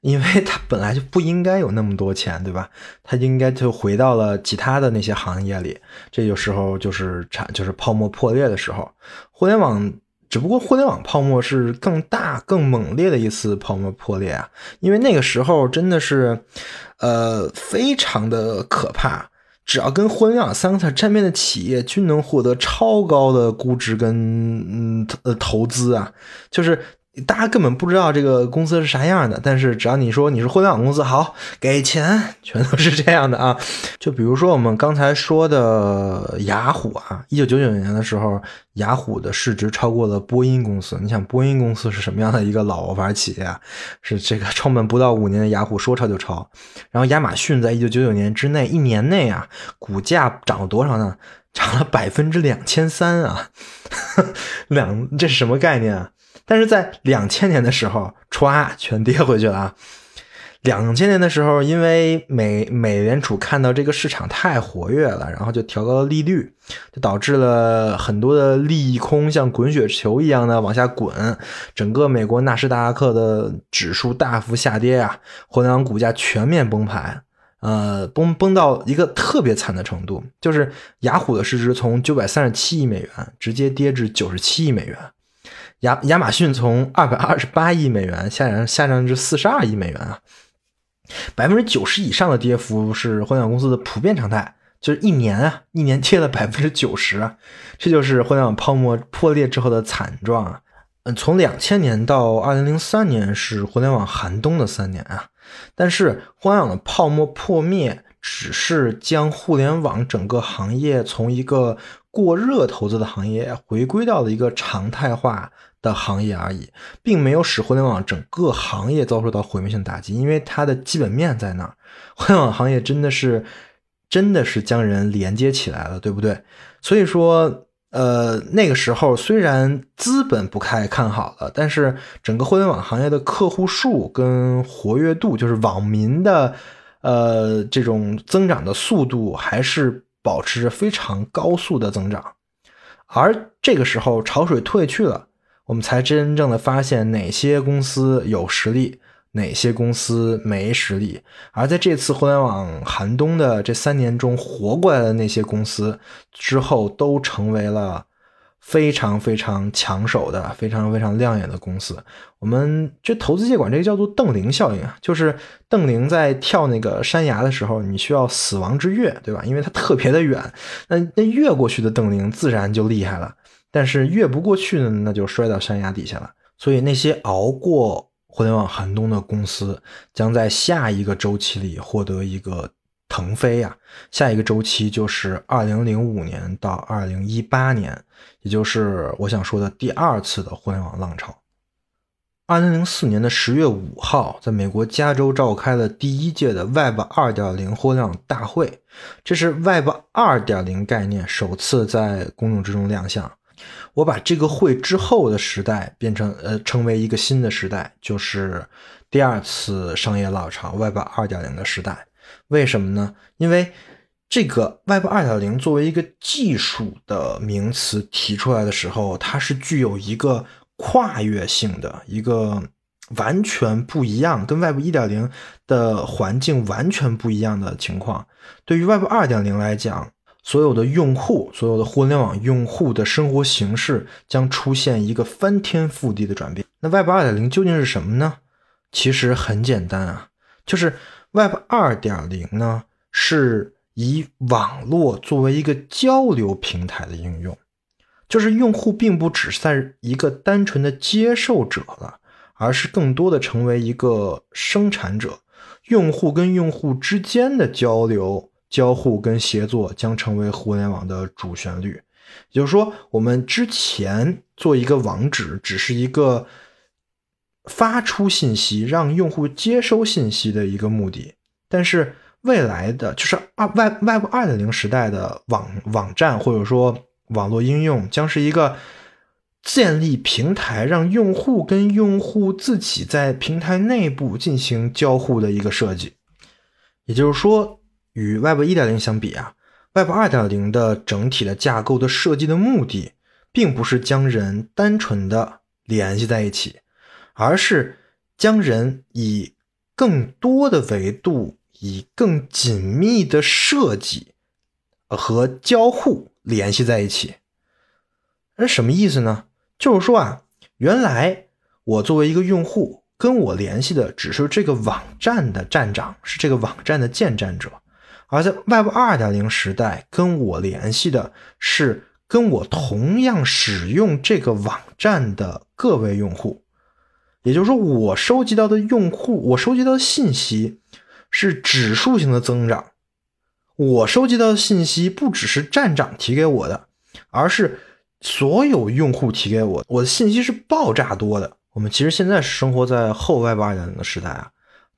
因为它本来就不应该有那么多钱，对吧？它应该就回到了其他的那些行业里。这有时候就是产就是泡沫破裂的时候，互联网。只不过互联网泡沫是更大、更猛烈的一次泡沫破裂啊，因为那个时候真的是，呃，非常的可怕。只要跟互联网三个字沾边的企业，均能获得超高的估值跟嗯呃投资啊，就是。大家根本不知道这个公司是啥样的，但是只要你说你是互联网公司，好给钱，全都是这样的啊。就比如说我们刚才说的雅虎啊，一九九九年的时候，雅虎的市值超过了波音公司。你想波音公司是什么样的一个老牌企业啊？是这个创办不到五年的雅虎说超就超。然后亚马逊在一九九九年之内一年内啊，股价涨了多少呢？涨了百分之两千三啊，两这是什么概念啊？但是在两千年的时候，歘，全跌回去了啊！两千年的时候，因为美美联储看到这个市场太活跃了，然后就调高了利率，就导致了很多的利空像滚雪球一样的往下滚，整个美国纳斯达克的指数大幅下跌啊，互联网股价全面崩盘，呃，崩崩到一个特别惨的程度，就是雅虎的市值从九百三十七亿美元直接跌至九十七亿美元。亚亚马逊从二百二十八亿美元下降下降至四十二亿美元啊，百分之九十以上的跌幅是互联网公司的普遍常态，就是一年啊，一年跌了百分之九十啊，这就是互联网泡沫破裂之后的惨状啊。嗯，从两千年到二零零三年是互联网寒冬的三年啊，但是互联网的泡沫破灭只是将互联网整个行业从一个过热投资的行业回归到了一个常态化。的行业而已，并没有使互联网整个行业遭受到毁灭性打击，因为它的基本面在那儿。互联网行业真的是，真的是将人连接起来了，对不对？所以说，呃，那个时候虽然资本不太看好了，但是整个互联网行业的客户数跟活跃度，就是网民的，呃，这种增长的速度，还是保持着非常高速的增长。而这个时候，潮水退去了。我们才真正的发现哪些公司有实力，哪些公司没实力。而在这次互联网寒冬的这三年中，活过来的那些公司之后，都成为了非常非常抢手的、非常非常亮眼的公司。我们这投资界管这个叫做邓玲效应啊，就是邓玲在跳那个山崖的时候，你需要死亡之跃，对吧？因为它特别的远，那那越过去的邓玲自然就厉害了。但是越不过去呢，那就摔到山崖底下了。所以那些熬过互联网寒冬的公司，将在下一个周期里获得一个腾飞呀。下一个周期就是二零零五年到二零一八年，也就是我想说的第二次的互联网浪潮。二零零四年的十月五号，在美国加州召开了第一届的 Web 二点零互联网大会，这是 Web 二点零概念首次在公众之中亮相。我把这个会之后的时代变成呃，称为一个新的时代，就是第二次商业浪潮 Web 二点零的时代。为什么呢？因为这个 Web 二点零作为一个技术的名词提出来的时候，它是具有一个跨越性的一个完全不一样，跟 Web 一点零的环境完全不一样的情况。对于 Web 二点零来讲，所有的用户，所有的互联网用户的生活形式将出现一个翻天覆地的转变。那 Web 二点零究竟是什么呢？其实很简单啊，就是 Web 二点零呢是以网络作为一个交流平台的应用，就是用户并不只是在一个单纯的接受者了，而是更多的成为一个生产者，用户跟用户之间的交流。交互跟协作将成为互联网的主旋律，也就是说，我们之前做一个网址只是一个发出信息、让用户接收信息的一个目的，但是未来的就是二 Web Web 二点零时代的网网站或者说网络应用，将是一个建立平台，让用户跟用户自己在平台内部进行交互的一个设计，也就是说。与 Web 1.0相比啊 Web 二点零的整体的架构的设计的目的，并不是将人单纯的联系在一起，而是将人以更多的维度、以更紧密的设计和交互联系在一起。那什么意思呢？就是说啊，原来我作为一个用户，跟我联系的只是这个网站的站长，是这个网站的建站者。而在 Web 二点零时代，跟我联系的是跟我同样使用这个网站的各位用户，也就是说，我收集到的用户，我收集到的信息是指数型的增长。我收集到的信息不只是站长提给我的，而是所有用户提给我，我的信息是爆炸多的。我们其实现在是生活在后 Web 二点零的时代啊。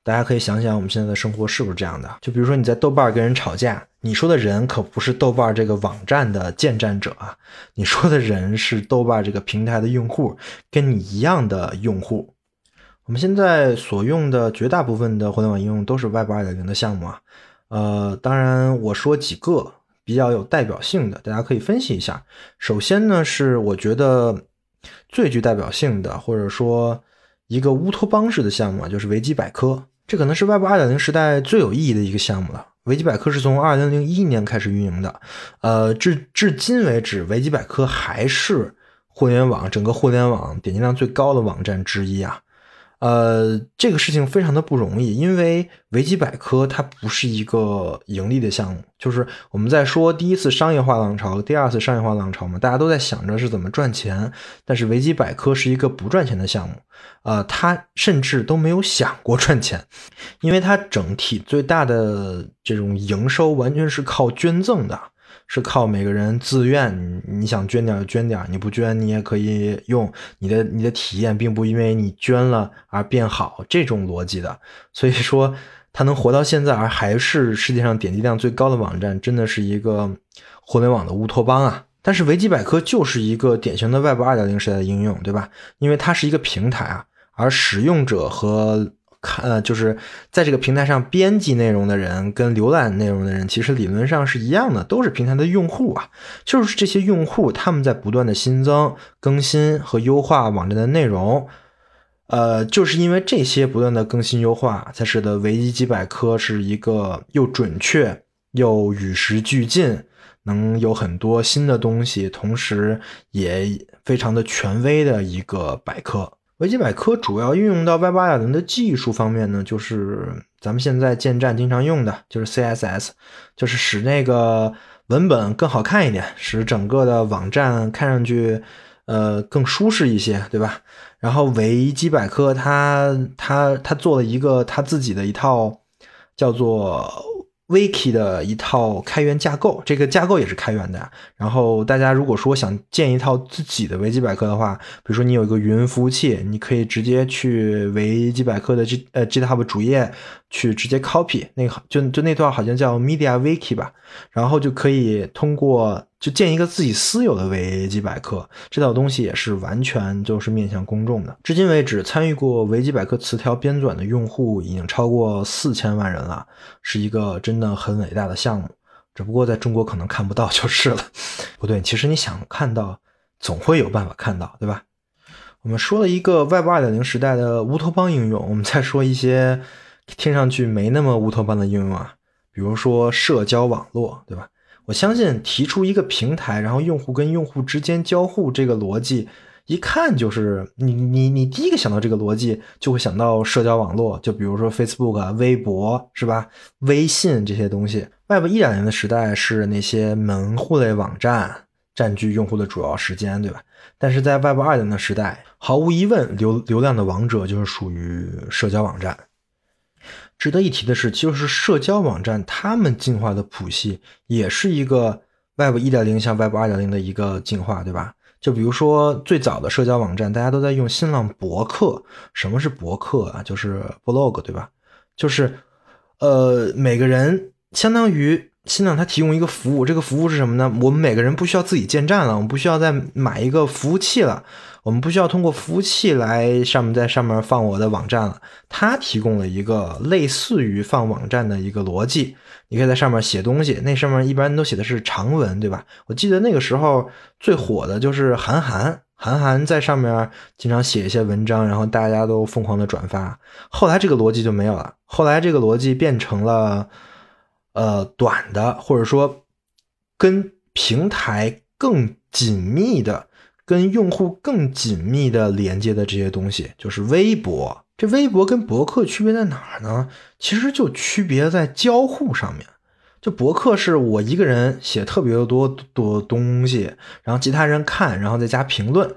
大家可以想想，我们现在的生活是不是这样的？就比如说你在豆瓣跟人吵架，你说的人可不是豆瓣这个网站的建站者啊，你说的人是豆瓣这个平台的用户，跟你一样的用户。我们现在所用的绝大部分的互联网应用都是 Web 二点零的项目啊。呃，当然我说几个比较有代表性的，大家可以分析一下。首先呢，是我觉得最具代表性的，或者说一个乌托邦式的项目啊，就是维基百科。这可能是 Web 二点零时代最有意义的一个项目了。维基百科是从二零零一年开始运营的，呃，至至今为止，维基百科还是互联网整个互联网点击量最高的网站之一啊。呃，这个事情非常的不容易，因为维基百科它不是一个盈利的项目。就是我们在说第一次商业化浪潮、第二次商业化浪潮嘛，大家都在想着是怎么赚钱，但是维基百科是一个不赚钱的项目，呃，它甚至都没有想过赚钱，因为它整体最大的这种营收完全是靠捐赠的。是靠每个人自愿，你想捐点就捐点，你不捐你也可以用。你的你的体验并不因为你捐了而变好，这种逻辑的。所以说，它能活到现在而还是世界上点击量最高的网站，真的是一个互联网的乌托邦啊！但是维基百科就是一个典型的 Web 二点零时代的应用，对吧？因为它是一个平台啊，而使用者和看，呃，就是在这个平台上编辑内容的人跟浏览内容的人，其实理论上是一样的，都是平台的用户啊。就是这些用户，他们在不断的新增、更新和优化网站的内容。呃，就是因为这些不断的更新优化，才使得维基百科是一个又准确又与时俱进，能有很多新的东西，同时也非常的权威的一个百科。维基百科主要运用到 Web 2.0的技术方面呢，就是咱们现在建站经常用的，就是 CSS，就是使那个文本更好看一点，使整个的网站看上去呃更舒适一些，对吧？然后维基百科它它它做了一个它自己的一套叫做。Wiki 的一套开源架构，这个架构也是开源的。然后大家如果说想建一套自己的维基百科的话，比如说你有一个云服务器，你可以直接去维基百科的 G 呃 GitHub 主页去直接 copy 那个就就那段好像叫 Media Wiki 吧，然后就可以通过。就建一个自己私有的维基百科，这套东西也是完全就是面向公众的。至今为止，参与过维基百科词条编纂的用户已经超过四千万人了，是一个真的很伟大的项目。只不过在中国可能看不到就是了。不对，其实你想看到，总会有办法看到，对吧？我们说了一个 Web 二点零时代的乌托邦应用，我们再说一些听上去没那么乌托邦的应用啊，比如说社交网络，对吧？我相信提出一个平台，然后用户跟用户之间交互这个逻辑，一看就是你你你第一个想到这个逻辑，就会想到社交网络，就比如说 Facebook 啊、微博是吧？微信这些东西。Web 一点零的时代是那些门户类网站占据用户的主要时间，对吧？但是在 Web 二点零的时代，毫无疑问，流流量的王者就是属于社交网站。值得一提的是，就是社交网站它们进化的谱系，也是一个 Web 一点零向 Web 二点零的一个进化，对吧？就比如说最早的社交网站，大家都在用新浪博客。什么是博客啊？就是 blog，对吧？就是呃，每个人相当于新浪它提供一个服务，这个服务是什么呢？我们每个人不需要自己建站了，我们不需要再买一个服务器了，我们不需要通过服务器来上面在上面放我的网站了。它提供了一个类似于放网站的一个逻辑，你可以在上面写东西，那上面一般都写的是长文，对吧？我记得那个时候最火的就是韩寒，韩寒在上面经常写一些文章，然后大家都疯狂的转发。后来这个逻辑就没有了，后来这个逻辑变成了。呃，短的或者说跟平台更紧密的、跟用户更紧密的连接的这些东西，就是微博。这微博跟博客区别在哪儿呢？其实就区别在交互上面。就博客是我一个人写特别多多东西，然后其他人看，然后再加评论。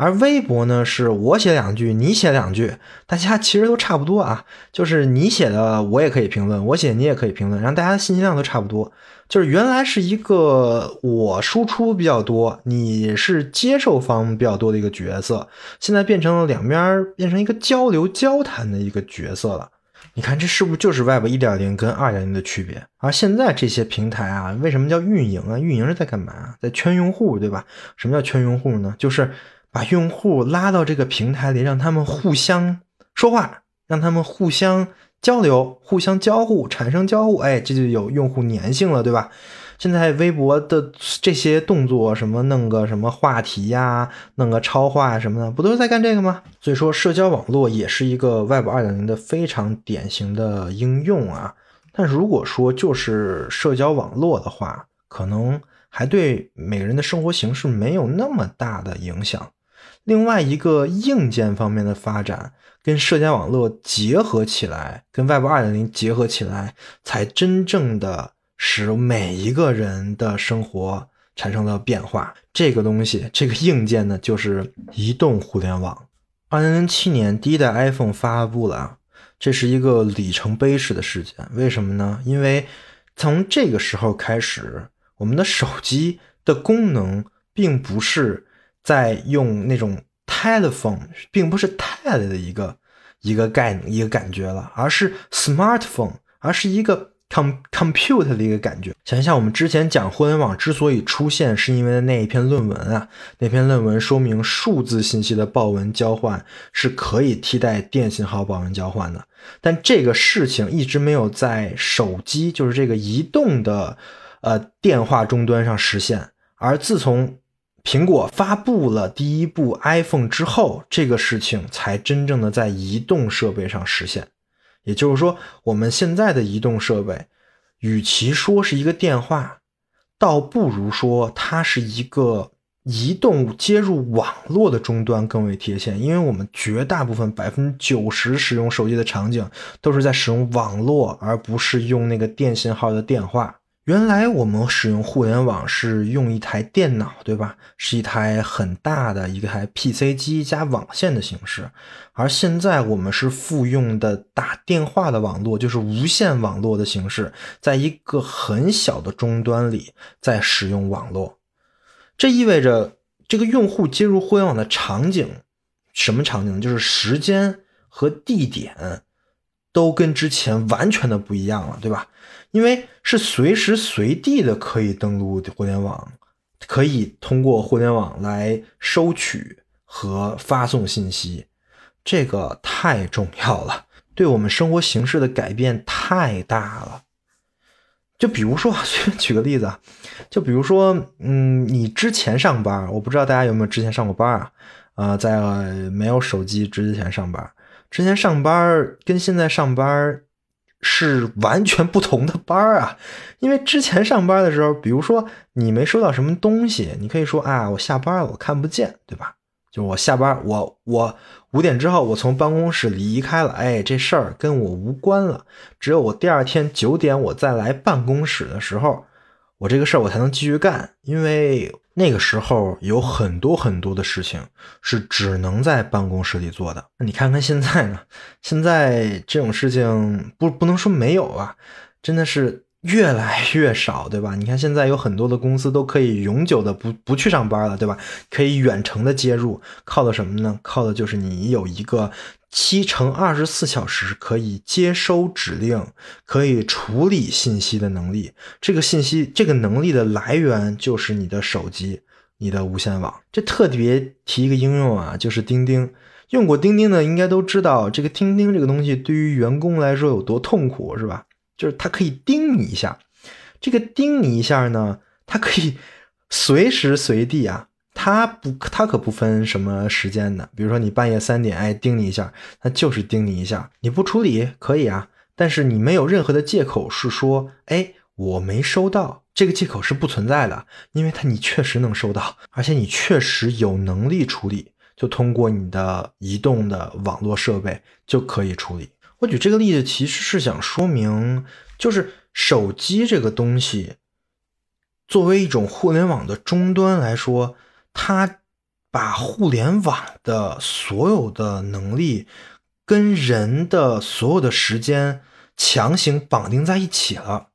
而微博呢，是我写两句，你写两句，大家其实都差不多啊。就是你写的，我也可以评论；我写，你也可以评论，然后大家的信息量都差不多。就是原来是一个我输出比较多，你是接受方比较多的一个角色，现在变成了两边变成一个交流交谈的一个角色了。你看，这是不是就是 Web 一点零跟二点零的区别？而现在这些平台啊，为什么叫运营啊？运营是在干嘛？在圈用户，对吧？什么叫圈用户呢？就是。把用户拉到这个平台里，让他们互相说话，让他们互相交流、互相交互、产生交互，哎，这就有用户粘性了，对吧？现在微博的这些动作，什么弄个什么话题呀，弄个超话什么的，不都是在干这个吗？所以说，社交网络也是一个 Web 二点零的非常典型的应用啊。但如果说就是社交网络的话，可能还对每个人的生活形式没有那么大的影响。另外一个硬件方面的发展，跟社交网络结合起来，跟 Web 二点零结合起来，才真正的使每一个人的生活产生了变化。这个东西，这个硬件呢，就是移动互联网。二零零七年，第一代 iPhone 发布了，这是一个里程碑式的事件。为什么呢？因为从这个时候开始，我们的手机的功能并不是。在用那种 telephone，并不是 tel 的一个一个概、一个感觉了，而是 smartphone，而是一个 com compute 的一个感觉。想一下，我们之前讲互联网之所以出现，是因为那一篇论文啊，那篇论文说明数字信息的报文交换是可以替代电信号报文交换的，但这个事情一直没有在手机，就是这个移动的呃电话终端上实现，而自从苹果发布了第一部 iPhone 之后，这个事情才真正的在移动设备上实现。也就是说，我们现在的移动设备，与其说是一个电话，倒不如说它是一个移动接入网络的终端更为贴切。因为我们绝大部分百分之九十使用手机的场景都是在使用网络，而不是用那个电信号的电话。原来我们使用互联网是用一台电脑，对吧？是一台很大的一台 PC 机加网线的形式，而现在我们是复用的打电话的网络，就是无线网络的形式，在一个很小的终端里在使用网络。这意味着这个用户接入互联网的场景，什么场景？就是时间和地点都跟之前完全的不一样了，对吧？因为是随时随地的可以登录互联网，可以通过互联网来收取和发送信息，这个太重要了，对我们生活形式的改变太大了。就比如说，随 便举个例子啊，就比如说，嗯，你之前上班，我不知道大家有没有之前上过班啊？啊，在没有手机之前上班，之前上班跟现在上班。是完全不同的班儿啊，因为之前上班的时候，比如说你没收到什么东西，你可以说啊，我下班了，我看不见，对吧？就我下班，我我五点之后我从办公室离开了，哎，这事儿跟我无关了。只有我第二天九点我再来办公室的时候，我这个事儿我才能继续干，因为。那个时候有很多很多的事情是只能在办公室里做的。那你看看现在呢？现在这种事情不不能说没有啊，真的是越来越少，对吧？你看现在有很多的公司都可以永久的不不去上班了，对吧？可以远程的接入，靠的什么呢？靠的就是你有一个七乘二十四小时可以接收指令、可以处理信息的能力。这个信息、这个能力的来源就是你的手机、你的无线网。这特别提一个应用啊，就是钉钉。用过钉钉的应该都知道，这个钉钉这个东西对于员工来说有多痛苦，是吧？就是它可以叮你一下，这个叮你一下呢，它可以随时随地啊，它不，它可不分什么时间的。比如说你半夜三点，哎，叮你一下，它就是叮你一下。你不处理可以啊，但是你没有任何的借口是说，哎，我没收到，这个借口是不存在的，因为它你确实能收到，而且你确实有能力处理，就通过你的移动的网络设备就可以处理。我举这个例子，其实是想说明，就是手机这个东西，作为一种互联网的终端来说，它把互联网的所有的能力跟人的所有的时间强行绑定在一起了。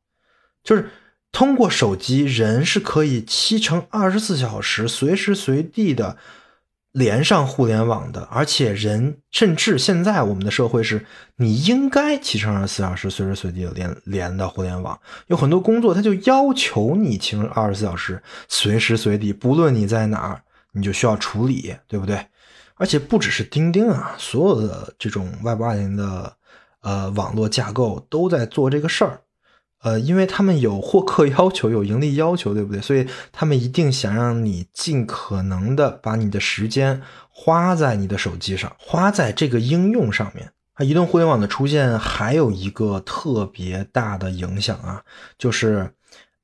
就是通过手机，人是可以七乘二十四小时，随时随地的。连上互联网的，而且人甚至现在我们的社会是，你应该七乘二十四小时随时随地连连到互联网。有很多工作，它就要求你七乘二十四小时随时随地，不论你在哪儿，你就需要处理，对不对？而且不只是钉钉啊，所有的这种 Web 二零的呃网络架构都在做这个事儿。呃，因为他们有获客要求，有盈利要求，对不对？所以他们一定想让你尽可能的把你的时间花在你的手机上，花在这个应用上面。啊，移动互联网的出现还有一个特别大的影响啊，就是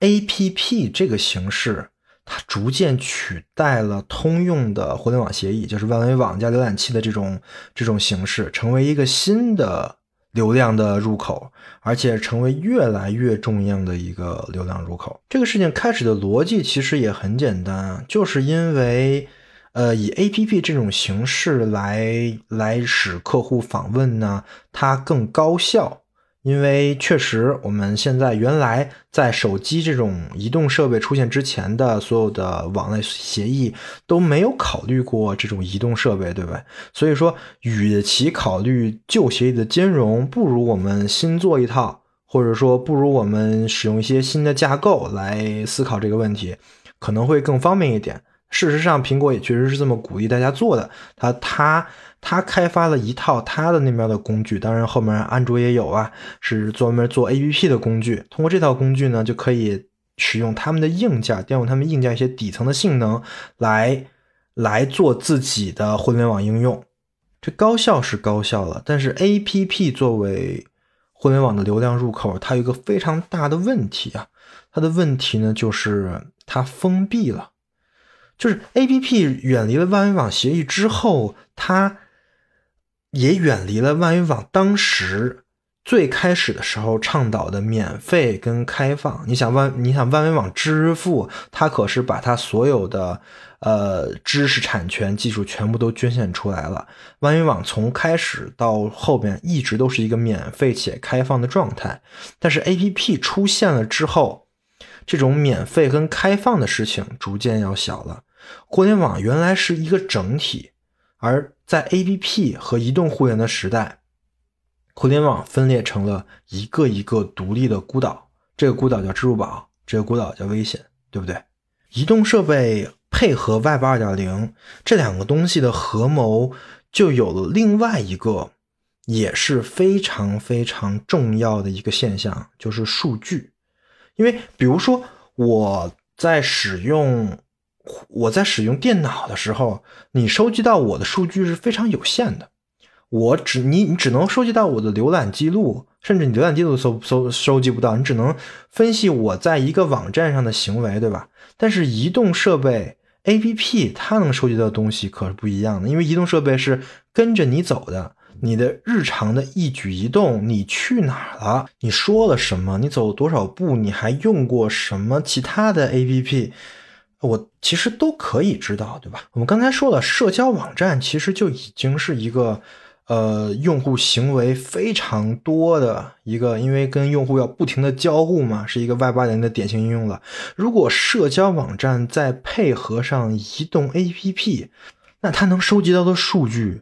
A P P 这个形式，它逐渐取代了通用的互联网协议，就是万维网加浏览器的这种这种形式，成为一个新的。流量的入口，而且成为越来越重要的一个流量入口。这个事情开始的逻辑其实也很简单，就是因为，呃，以 A P P 这种形式来来使客户访问呢，它更高效。因为确实，我们现在原来在手机这种移动设备出现之前的所有的网络协议都没有考虑过这种移动设备，对吧？所以说，与其考虑旧协议的兼容，不如我们新做一套，或者说不如我们使用一些新的架构来思考这个问题，可能会更方便一点。事实上，苹果也确实是这么鼓励大家做的。他他他开发了一套他的那边的工具，当然后面安卓也有啊，是专门做 APP 的工具。通过这套工具呢，就可以使用他们的硬件，调用他们硬件一些底层的性能来来做自己的互联网应用。这高效是高效了，但是 APP 作为互联网的流量入口，它有一个非常大的问题啊。它的问题呢，就是它封闭了。就是 A P P 远离了万维网协议之后，它也远离了万维网当时最开始的时候倡导的免费跟开放。你想万，你想万维网支付，它可是把它所有的呃知识产权技术全部都捐献出来了。万维网从开始到后边一直都是一个免费且开放的状态，但是 A P P 出现了之后，这种免费跟开放的事情逐渐要小了。互联网原来是一个整体，而在 A P P 和移动互联的时代，互联网分裂成了一个一个独立的孤岛。这个孤岛叫支付宝，这个孤岛叫微信，对不对？移动设备配合 Web 二点零这两个东西的合谋，就有了另外一个也是非常非常重要的一个现象，就是数据。因为比如说我在使用。我在使用电脑的时候，你收集到我的数据是非常有限的。我只你你只能收集到我的浏览记录，甚至你浏览记录搜搜收集不到，你只能分析我在一个网站上的行为，对吧？但是移动设备 APP 它能收集到的东西可是不一样的，因为移动设备是跟着你走的，你的日常的一举一动，你去哪儿了，你说了什么，你走了多少步，你还用过什么其他的 APP。我其实都可以知道，对吧？我们刚才说了，社交网站其实就已经是一个，呃，用户行为非常多的一个，因为跟用户要不停的交互嘛，是一个 Web 2.0的典型应用了。如果社交网站再配合上移动 APP，那它能收集到的数据。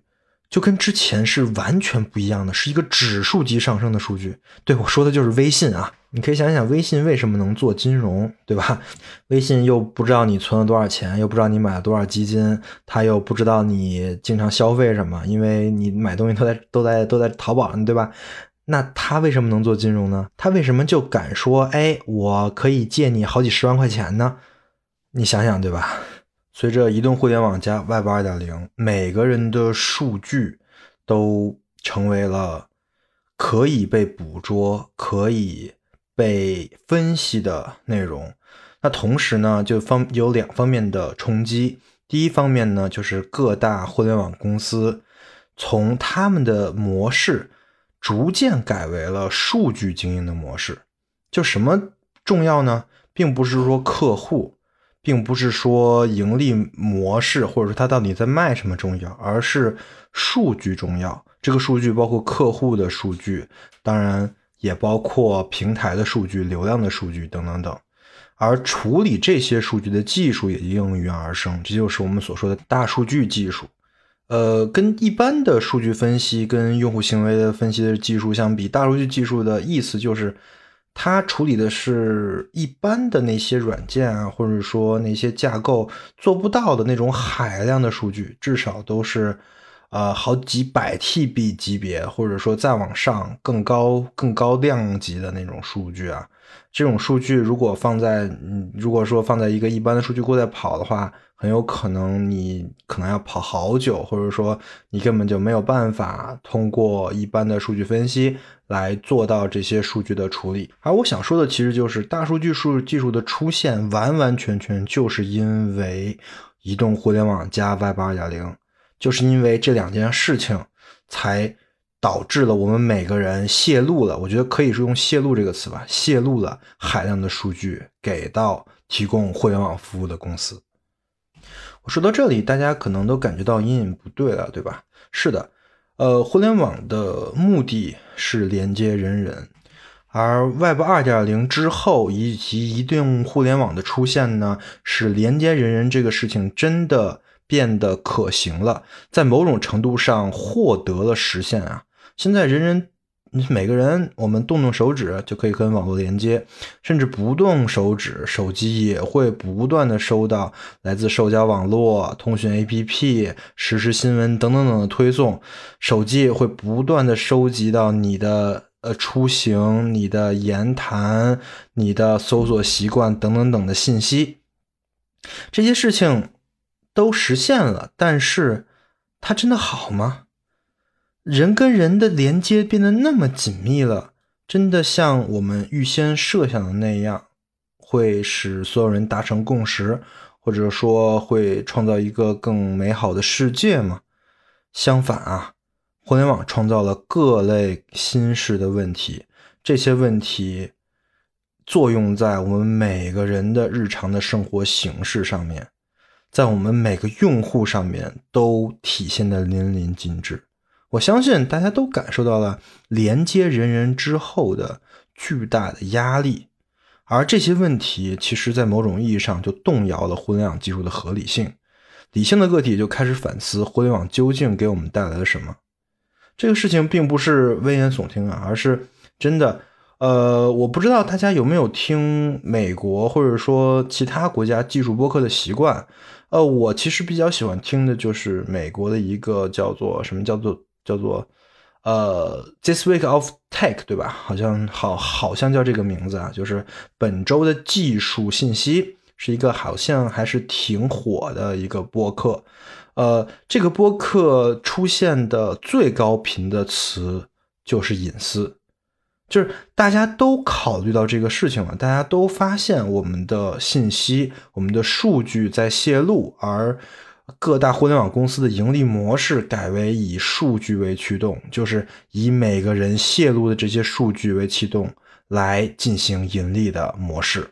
就跟之前是完全不一样的，是一个指数级上升的数据。对我说的就是微信啊，你可以想想微信为什么能做金融，对吧？微信又不知道你存了多少钱，又不知道你买了多少基金，他又不知道你经常消费什么，因为你买东西都在都在都在淘宝上，对吧？那他为什么能做金融呢？他为什么就敢说，哎，我可以借你好几十万块钱呢？你想想，对吧？随着移动互联网加 Web 2.0，每个人的数据都成为了可以被捕捉、可以被分析的内容。那同时呢，就方有两方面的冲击。第一方面呢，就是各大互联网公司从他们的模式逐渐改为了数据经营的模式。就什么重要呢？并不是说客户。并不是说盈利模式，或者说它到底在卖什么重要，而是数据重要。这个数据包括客户的数据，当然也包括平台的数据、流量的数据等等等。而处理这些数据的技术也应运而生，这就是我们所说的大数据技术。呃，跟一般的数据分析、跟用户行为的分析的技术相比，大数据技术的意思就是。它处理的是一般的那些软件啊，或者说那些架构做不到的那种海量的数据，至少都是，呃，好几百 TB 级别，或者说再往上更高、更高量级的那种数据啊。这种数据如果放在，嗯，如果说放在一个一般的数据库在跑的话，很有可能你可能要跑好久，或者说你根本就没有办法通过一般的数据分析来做到这些数据的处理。而我想说的其实就是大数据数技术的出现，完完全全就是因为移动互联网加 Web 2.0，就是因为这两件事情才。导致了我们每个人泄露了，我觉得可以是用“泄露”这个词吧，泄露了海量的数据给到提供互联网服务的公司。说到这里，大家可能都感觉到隐隐不对了，对吧？是的，呃，互联网的目的是连接人人，而 Web 2.0之后以及移动互联网的出现呢，使连接人人这个事情真的变得可行了，在某种程度上获得了实现啊。现在人人每个人，我们动动手指就可以跟网络连接，甚至不动手指，手机也会不断的收到来自社交网络、通讯 APP、实时新闻等等等的推送，手机也会不断的收集到你的呃出行、你的言谈、你的搜索习惯等等等的信息。这些事情都实现了，但是它真的好吗？人跟人的连接变得那么紧密了，真的像我们预先设想的那样，会使所有人达成共识，或者说会创造一个更美好的世界吗？相反啊，互联网创造了各类新式的问题，这些问题作用在我们每个人的日常的生活形式上面，在我们每个用户上面都体现的淋漓尽致。我相信大家都感受到了连接人人之后的巨大的压力，而这些问题其实，在某种意义上就动摇了互联网技术的合理性。理性的个体就开始反思互联网究竟给我们带来了什么。这个事情并不是危言耸听啊，而是真的。呃，我不知道大家有没有听美国或者说其他国家技术播客的习惯。呃，我其实比较喜欢听的就是美国的一个叫做什么叫做。叫做呃，This Week of Tech，对吧？好像好，好像叫这个名字啊，就是本周的技术信息，是一个好像还是挺火的一个播客。呃，这个播客出现的最高频的词就是隐私，就是大家都考虑到这个事情了，大家都发现我们的信息、我们的数据在泄露，而。各大互联网公司的盈利模式改为以数据为驱动，就是以每个人泄露的这些数据为驱动来进行盈利的模式。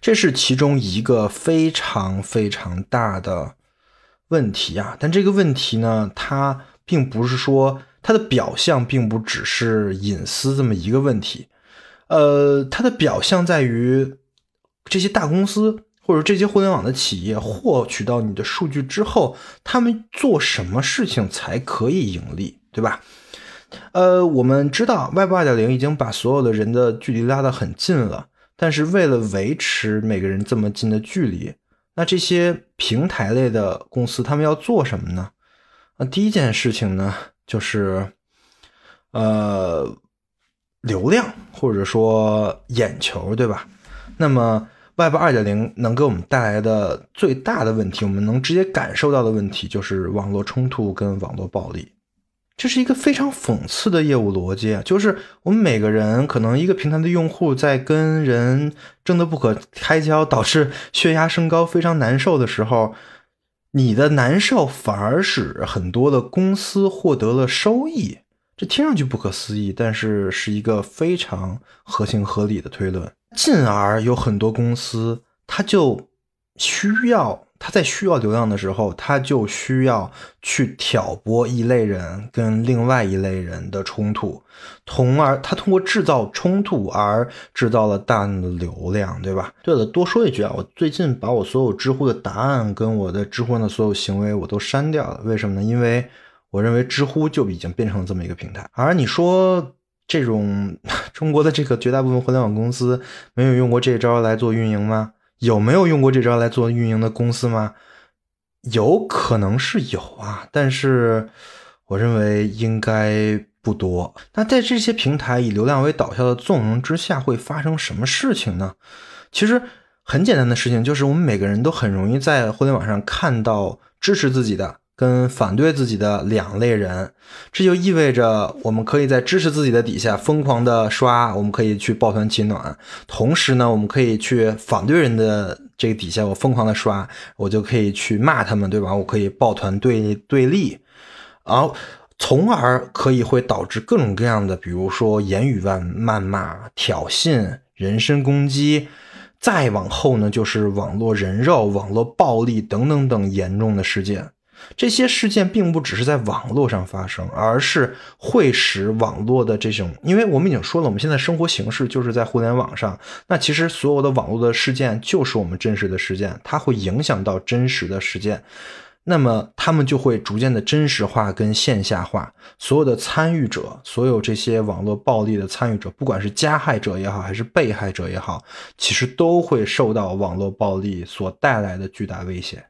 这是其中一个非常非常大的问题啊！但这个问题呢，它并不是说它的表象并不只是隐私这么一个问题，呃，它的表象在于这些大公司或者这些互联网的企业获取到你的数据之后，他们做什么事情才可以盈利，对吧？呃，我们知道 Web 二点零已经把所有的人的距离拉得很近了，但是为了维持每个人这么近的距离，那这些平台类的公司他们要做什么呢？那第一件事情呢，就是呃流量或者说眼球，对吧？那么 Web 二点零能给我们带来的最大的问题，我们能直接感受到的问题，就是网络冲突跟网络暴力。这是一个非常讽刺的业务逻辑啊，就是我们每个人可能一个平台的用户在跟人争得不可开交，导致血压升高，非常难受的时候，你的难受反而使很多的公司获得了收益。这听上去不可思议，但是是一个非常合情合理的推论。进而有很多公司，它就需要。他在需要流量的时候，他就需要去挑拨一类人跟另外一类人的冲突，从而他通过制造冲突而制造了大量的流量，对吧？对了，多说一句啊，我最近把我所有知乎的答案跟我的知乎上的所有行为我都删掉了，为什么呢？因为我认为知乎就已经变成了这么一个平台，而你说这种 中国的这个绝大部分互联网公司没有用过这招来做运营吗？有没有用过这招来做运营的公司吗？有可能是有啊，但是我认为应该不多。那在这些平台以流量为导向的纵容之下，会发生什么事情呢？其实很简单的事情，就是我们每个人都很容易在互联网上看到支持自己的。跟反对自己的两类人，这就意味着我们可以在支持自己的底下疯狂的刷，我们可以去抱团取暖；同时呢，我们可以去反对人的这个底下，我疯狂的刷，我就可以去骂他们，对吧？我可以抱团对对立，然后从而可以会导致各种各样的，比如说言语谩谩骂、挑衅、人身攻击，再往后呢，就是网络人肉、网络暴力等等等严重的事件。这些事件并不只是在网络上发生，而是会使网络的这种，因为我们已经说了，我们现在生活形式就是在互联网上。那其实所有的网络的事件就是我们真实的事件，它会影响到真实的事件，那么他们就会逐渐的真实化跟线下化。所有的参与者，所有这些网络暴力的参与者，不管是加害者也好，还是被害者也好，其实都会受到网络暴力所带来的巨大危险。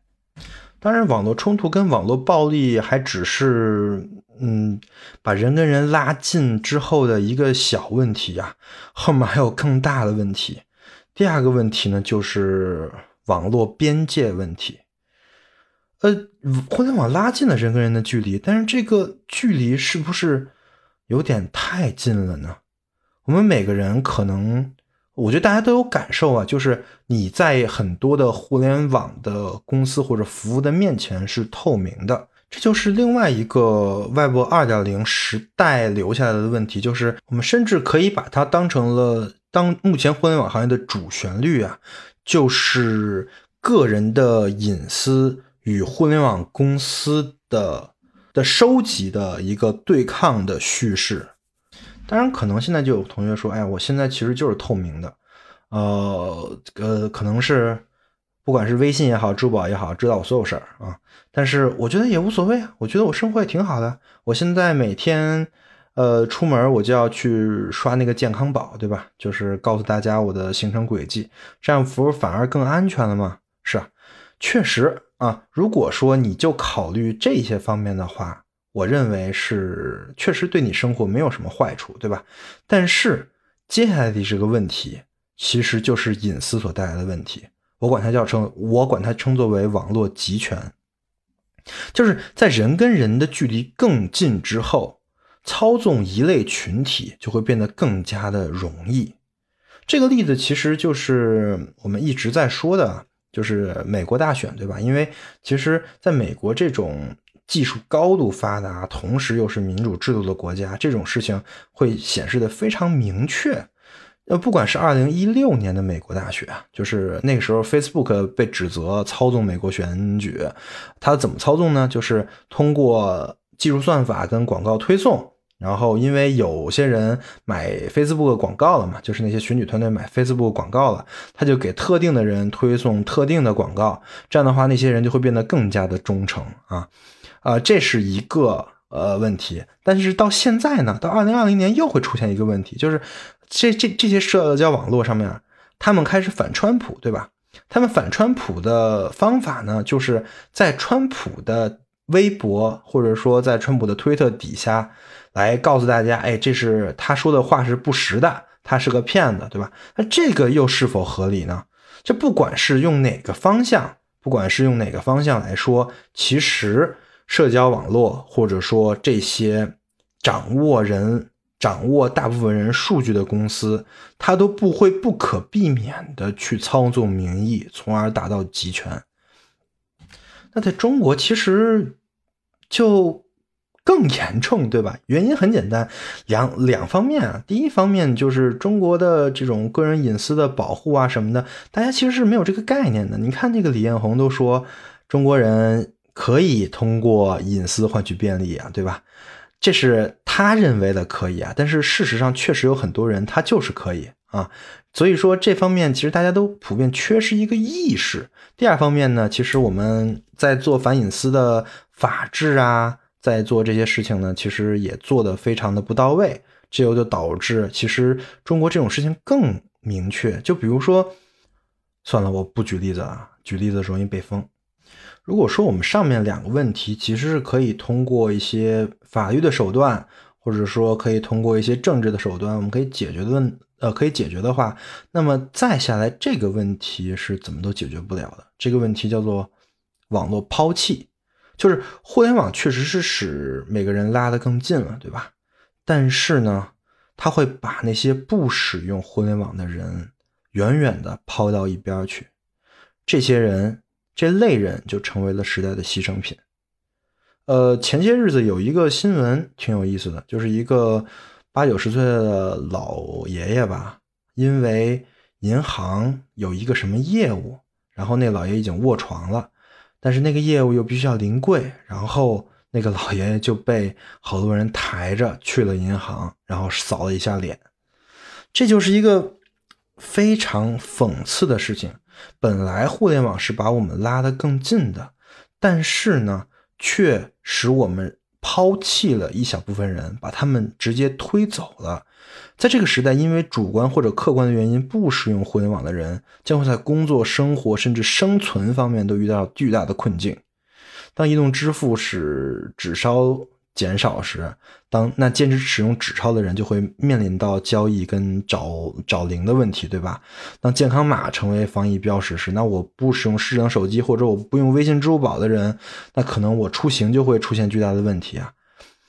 当然，网络冲突跟网络暴力还只是，嗯，把人跟人拉近之后的一个小问题呀，后面还有更大的问题。第二个问题呢，就是网络边界问题。呃，互联网拉近了人跟人的距离，但是这个距离是不是有点太近了呢？我们每个人可能。我觉得大家都有感受啊，就是你在很多的互联网的公司或者服务的面前是透明的，这就是另外一个 Web 二点零时代留下来的问题，就是我们甚至可以把它当成了当目前互联网行业的主旋律啊，就是个人的隐私与互联网公司的的收集的一个对抗的叙事。当然，可能现在就有同学说：“哎，我现在其实就是透明的，呃呃，可能是不管是微信也好，支付宝也好，知道我所有事儿啊。但是我觉得也无所谓啊，我觉得我生活也挺好的。我现在每天，呃，出门我就要去刷那个健康宝，对吧？就是告诉大家我的行程轨迹，这样不是反而更安全了吗？是啊，确实啊。如果说你就考虑这些方面的话。我认为是确实对你生活没有什么坏处，对吧？但是接下来的这个问题，其实就是隐私所带来的问题。我管它叫称，我管它称作为网络集权，就是在人跟人的距离更近之后，操纵一类群体就会变得更加的容易。这个例子其实就是我们一直在说的，就是美国大选，对吧？因为其实在美国这种。技术高度发达，同时又是民主制度的国家，这种事情会显示的非常明确。呃，不管是二零一六年的美国大选，就是那个时候 Facebook 被指责操纵美国选举，它怎么操纵呢？就是通过技术算法跟广告推送。然后，因为有些人买 Facebook 广告了嘛，就是那些选举团队买 Facebook 广告了，他就给特定的人推送特定的广告，这样的话，那些人就会变得更加的忠诚啊，啊，这是一个呃问题。但是到现在呢，到二零二零年又会出现一个问题，就是这这这些社交网络上面，他们开始反川普，对吧？他们反川普的方法呢，就是在川普的微博或者说在川普的推特底下。来告诉大家，哎，这是他说的话是不实的，他是个骗子，对吧？那这个又是否合理呢？这不管是用哪个方向，不管是用哪个方向来说，其实社交网络或者说这些掌握人、掌握大部分人数据的公司，它都不会不可避免的去操纵民意，从而达到集权。那在中国，其实就。更严重，对吧？原因很简单，两两方面啊。第一方面就是中国的这种个人隐私的保护啊什么的，大家其实是没有这个概念的。你看那个李彦宏都说，中国人可以通过隐私换取便利啊，对吧？这是他认为的可以啊，但是事实上确实有很多人他就是可以啊。所以说这方面其实大家都普遍缺失一个意识。第二方面呢，其实我们在做反隐私的法制啊。在做这些事情呢，其实也做得非常的不到位，这又就导致其实中国这种事情更明确。就比如说，算了，我不举例子了，举例子容易被封。如果说我们上面两个问题其实是可以通过一些法律的手段，或者说可以通过一些政治的手段，我们可以解决的问，呃，可以解决的话，那么再下来这个问题是怎么都解决不了的。这个问题叫做网络抛弃。就是互联网确实是使每个人拉得更近了，对吧？但是呢，它会把那些不使用互联网的人远远的抛到一边去，这些人这类人就成为了时代的牺牲品。呃，前些日子有一个新闻挺有意思的，就是一个八九十岁的老爷爷吧，因为银行有一个什么业务，然后那老爷已经卧床了。但是那个业务又必须要临柜，然后那个老爷爷就被好多人抬着去了银行，然后扫了一下脸。这就是一个非常讽刺的事情。本来互联网是把我们拉得更近的，但是呢，却使我们抛弃了一小部分人，把他们直接推走了。在这个时代，因为主观或者客观的原因不使用互联网的人，将会在工作、生活甚至生存方面都遇到巨大的困境。当移动支付使纸钞减少时，当那坚持使用纸钞的人就会面临到交易跟找找零的问题，对吧？当健康码成为防疫标识时，那我不使用智能手机或者我不用微信、支付宝的人，那可能我出行就会出现巨大的问题啊！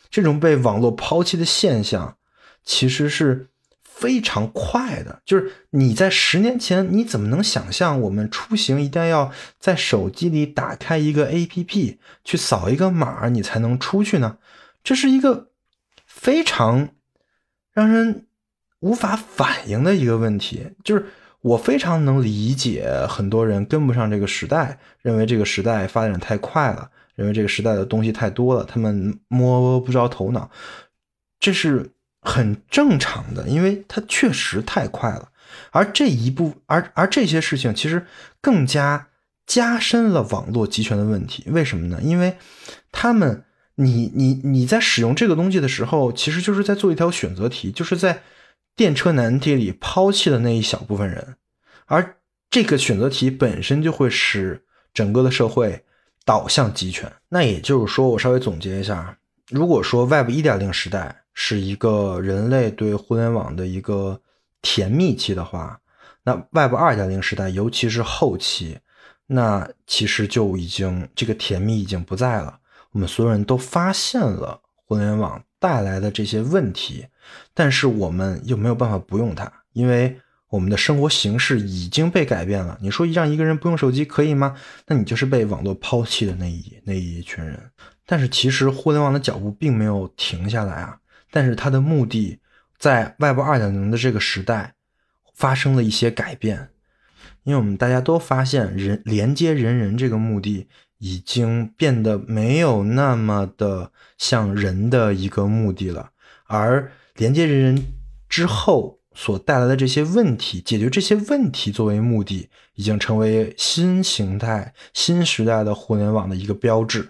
这种被网络抛弃的现象。其实是非常快的，就是你在十年前，你怎么能想象我们出行一定要在手机里打开一个 APP 去扫一个码，你才能出去呢？这是一个非常让人无法反应的一个问题。就是我非常能理解很多人跟不上这个时代，认为这个时代发展太快了，认为这个时代的东西太多了，他们摸不着头脑。这是。很正常的，因为它确实太快了，而这一步，而而这些事情其实更加加深了网络集权的问题。为什么呢？因为他们，你你你在使用这个东西的时候，其实就是在做一条选择题，就是在电车难题里抛弃了那一小部分人，而这个选择题本身就会使整个的社会导向集权。那也就是说，我稍微总结一下，如果说 Web 一点零时代。是一个人类对互联网的一个甜蜜期的话，那 Web 二点零时代，尤其是后期，那其实就已经这个甜蜜已经不在了。我们所有人都发现了互联网带来的这些问题，但是我们又没有办法不用它，因为我们的生活形式已经被改变了。你说让一个人不用手机可以吗？那你就是被网络抛弃的那一那一群人。但是其实互联网的脚步并没有停下来啊。但是它的目的，在 Web 二点零的这个时代，发生了一些改变，因为我们大家都发现，人连接人人这个目的已经变得没有那么的像人的一个目的了，而连接人人之后所带来的这些问题，解决这些问题作为目的，已经成为新形态、新时代的互联网的一个标志。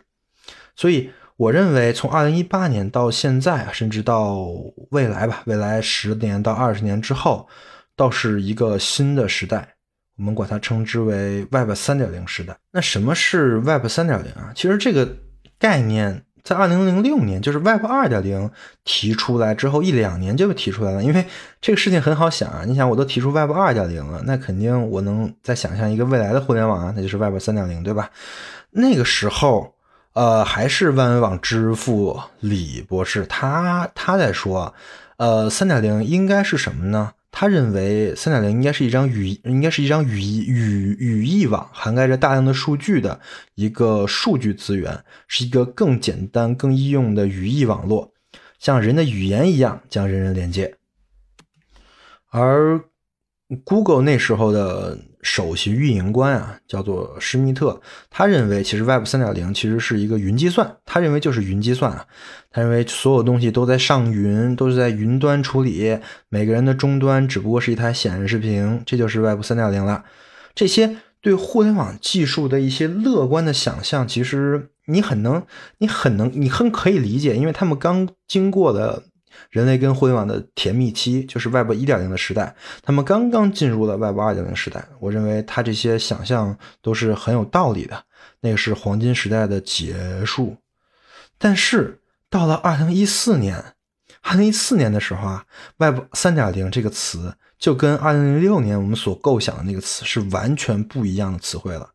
所以，我认为从二零一八年到现在，甚至到未来吧，未来十年到二十年之后，倒是一个新的时代。我们管它称之为 Web 三点零时代。那什么是 Web 三点零啊？其实这个概念在二零零六年，就是 Web 二点零提出来之后一两年就提出来了。因为这个事情很好想啊，你想我都提出 Web 二点零了，那肯定我能再想象一个未来的互联网啊，那就是 Web 三点零，对吧？那个时候，呃，还是万维网之父李博士，他他在说，呃，三点零应该是什么呢？他认为，三点零应该是一张语，应该是一张语义语语义网，涵盖着大量的数据的一个数据资源，是一个更简单、更易用的语义网络，像人的语言一样将人人连接。而 Google 那时候的。首席运营官啊，叫做施密特。他认为，其实 Web 三点零其实是一个云计算。他认为就是云计算啊。他认为所有东西都在上云，都是在云端处理。每个人的终端只不过是一台显示屏，这就是 Web 三点零了。这些对互联网技术的一些乐观的想象，其实你很能，你很能，你很可以理解，因为他们刚经过了。人类跟互联网的甜蜜期就是 Web 一点零的时代，他们刚刚进入了 Web 二点零时代。我认为他这些想象都是很有道理的。那个是黄金时代的结束，但是到了二零一四年，二零一四年的时候啊，Web 三点零这个词就跟二零零六年我们所构想的那个词是完全不一样的词汇了。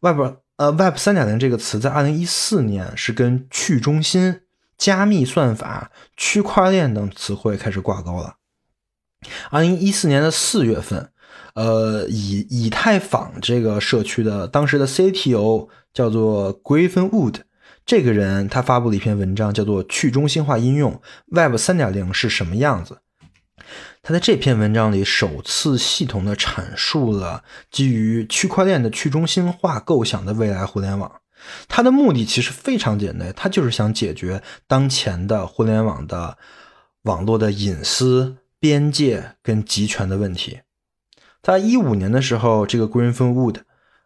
Web 呃 Web 三点零这个词在二零一四年是跟去中心。加密算法、区块链等词汇开始挂钩了。二零一四年的四月份，呃，以以太坊这个社区的当时的 CTO 叫做 Griffin Wood，这个人他发布了一篇文章，叫做《去中心化应用 Web 三点零是什么样子》。他在这篇文章里首次系统的阐述了基于区块链的去中心化构想的未来互联网。它的目的其实非常简单，它就是想解决当前的互联网的网络的隐私边界跟集权的问题。在一五年的时候，这个 Griffin Wood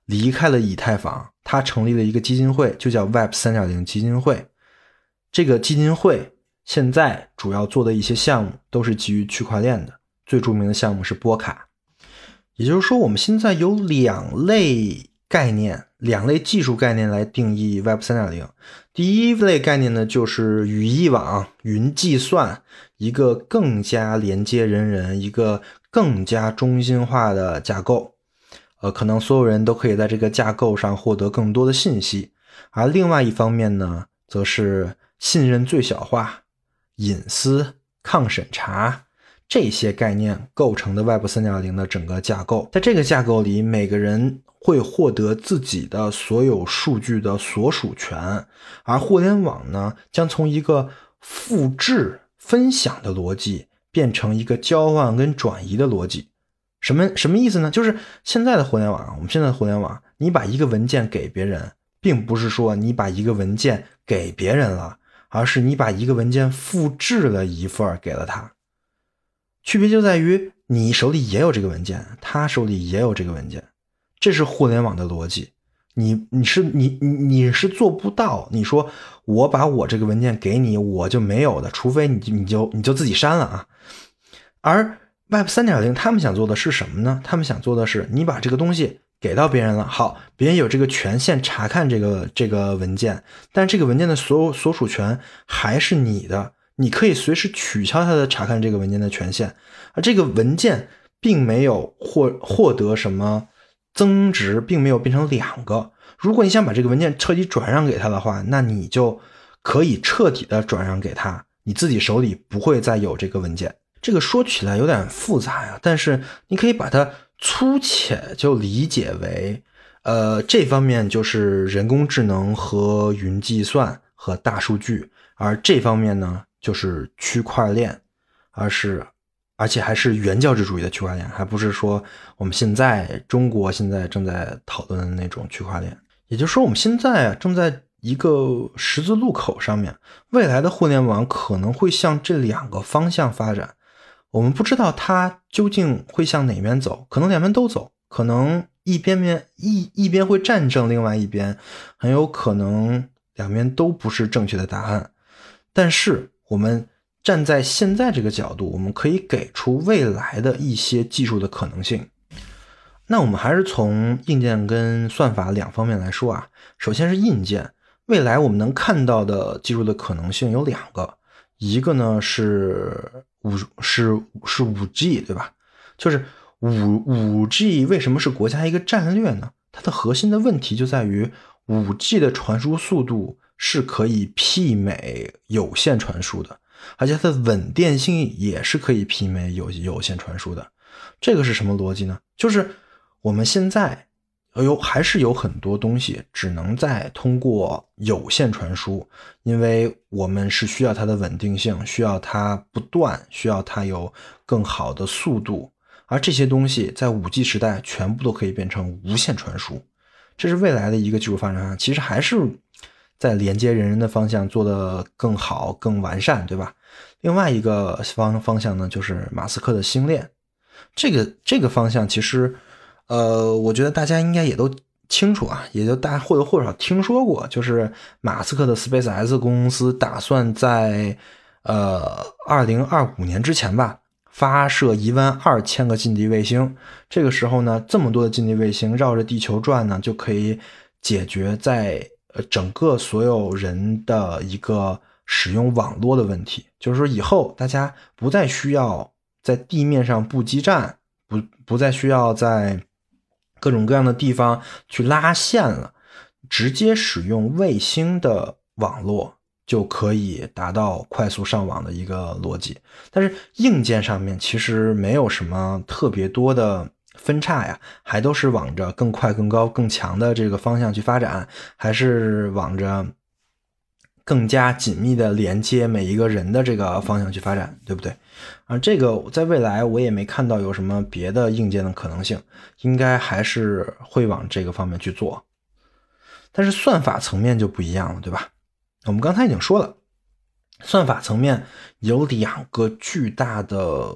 离开了以太坊，他成立了一个基金会，就叫 Web 三点零基金会。这个基金会现在主要做的一些项目都是基于区块链的，最著名的项目是波卡。也就是说，我们现在有两类。概念两类技术概念来定义 Web 三点零。第一类概念呢，就是语义网、云计算，一个更加连接人人、一个更加中心化的架构。呃，可能所有人都可以在这个架构上获得更多的信息。而另外一方面呢，则是信任最小化、隐私、抗审查这些概念构成的 Web 三点零的整个架构。在这个架构里，每个人。会获得自己的所有数据的所属权，而互联网呢，将从一个复制分享的逻辑变成一个交换跟转移的逻辑。什么什么意思呢？就是现在的互联网，我们现在的互联网，你把一个文件给别人，并不是说你把一个文件给别人了，而是你把一个文件复制了一份给了他。区别就在于你手里也有这个文件，他手里也有这个文件。这是互联网的逻辑，你你是你你你是做不到。你说我把我这个文件给你，我就没有的，除非你你就你就自己删了啊。而 Web 三点零他们想做的是什么呢？他们想做的是，你把这个东西给到别人了，好，别人有这个权限查看这个这个文件，但这个文件的所有所属权还是你的，你可以随时取消他的查看这个文件的权限，而这个文件并没有获获得什么。增值并没有变成两个。如果你想把这个文件彻底转让给他的话，那你就可以彻底的转让给他，你自己手里不会再有这个文件。这个说起来有点复杂呀，但是你可以把它粗浅就理解为，呃，这方面就是人工智能和云计算和大数据，而这方面呢就是区块链，而是。而且还是原教旨主义的区块链，还不是说我们现在中国现在正在讨论的那种区块链。也就是说，我们现在啊正在一个十字路口上面，未来的互联网可能会向这两个方向发展。我们不知道它究竟会向哪边走，可能两边都走，可能一边边一一边会战胜另外一边，很有可能两边都不是正确的答案。但是我们站在现在这个角度，我们可以给出未来的一些技术的可能性。那我们还是从硬件跟算法两方面来说啊。首先是硬件，未来我们能看到的技术的可能性有两个，一个呢是五是是五 G，对吧？就是五五 G 为什么是国家一个战略呢？它的核心的问题就在于五 G 的传输速度是可以媲美有线传输的，而且它的稳定性也是可以媲美有有线传输的。这个是什么逻辑呢？就是。我们现在，有还是有很多东西只能在通过有线传输，因为我们是需要它的稳定性，需要它不断，需要它有更好的速度。而这些东西在五 G 时代全部都可以变成无线传输，这是未来的一个技术发展。其实还是在连接人人的方向做得更好、更完善，对吧？另外一个方方向呢，就是马斯克的星链，这个这个方向其实。呃，我觉得大家应该也都清楚啊，也就大家或多或少听说过，就是马斯克的 SpaceX 公司打算在呃二零二五年之前吧，发射一万二千个近地卫星。这个时候呢，这么多的近地卫星绕着地球转呢，就可以解决在整个所有人的一个使用网络的问题。就是说，以后大家不再需要在地面上布基站，不不再需要在各种各样的地方去拉线了，直接使用卫星的网络就可以达到快速上网的一个逻辑。但是硬件上面其实没有什么特别多的分叉呀，还都是往着更快、更高、更强的这个方向去发展，还是往着。更加紧密的连接每一个人的这个方向去发展，对不对？啊，这个在未来我也没看到有什么别的硬件的可能性，应该还是会往这个方面去做。但是算法层面就不一样了，对吧？我们刚才已经说了，算法层面有两个巨大的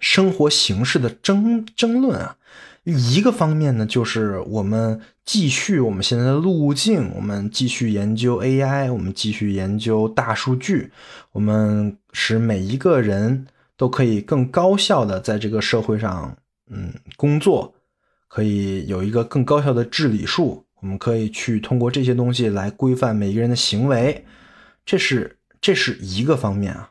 生活形式的争争论啊。一个方面呢，就是我们继续我们现在的路径，我们继续研究 AI，我们继续研究大数据，我们使每一个人都可以更高效的在这个社会上，嗯，工作，可以有一个更高效的治理术，我们可以去通过这些东西来规范每一个人的行为，这是这是一个方面啊。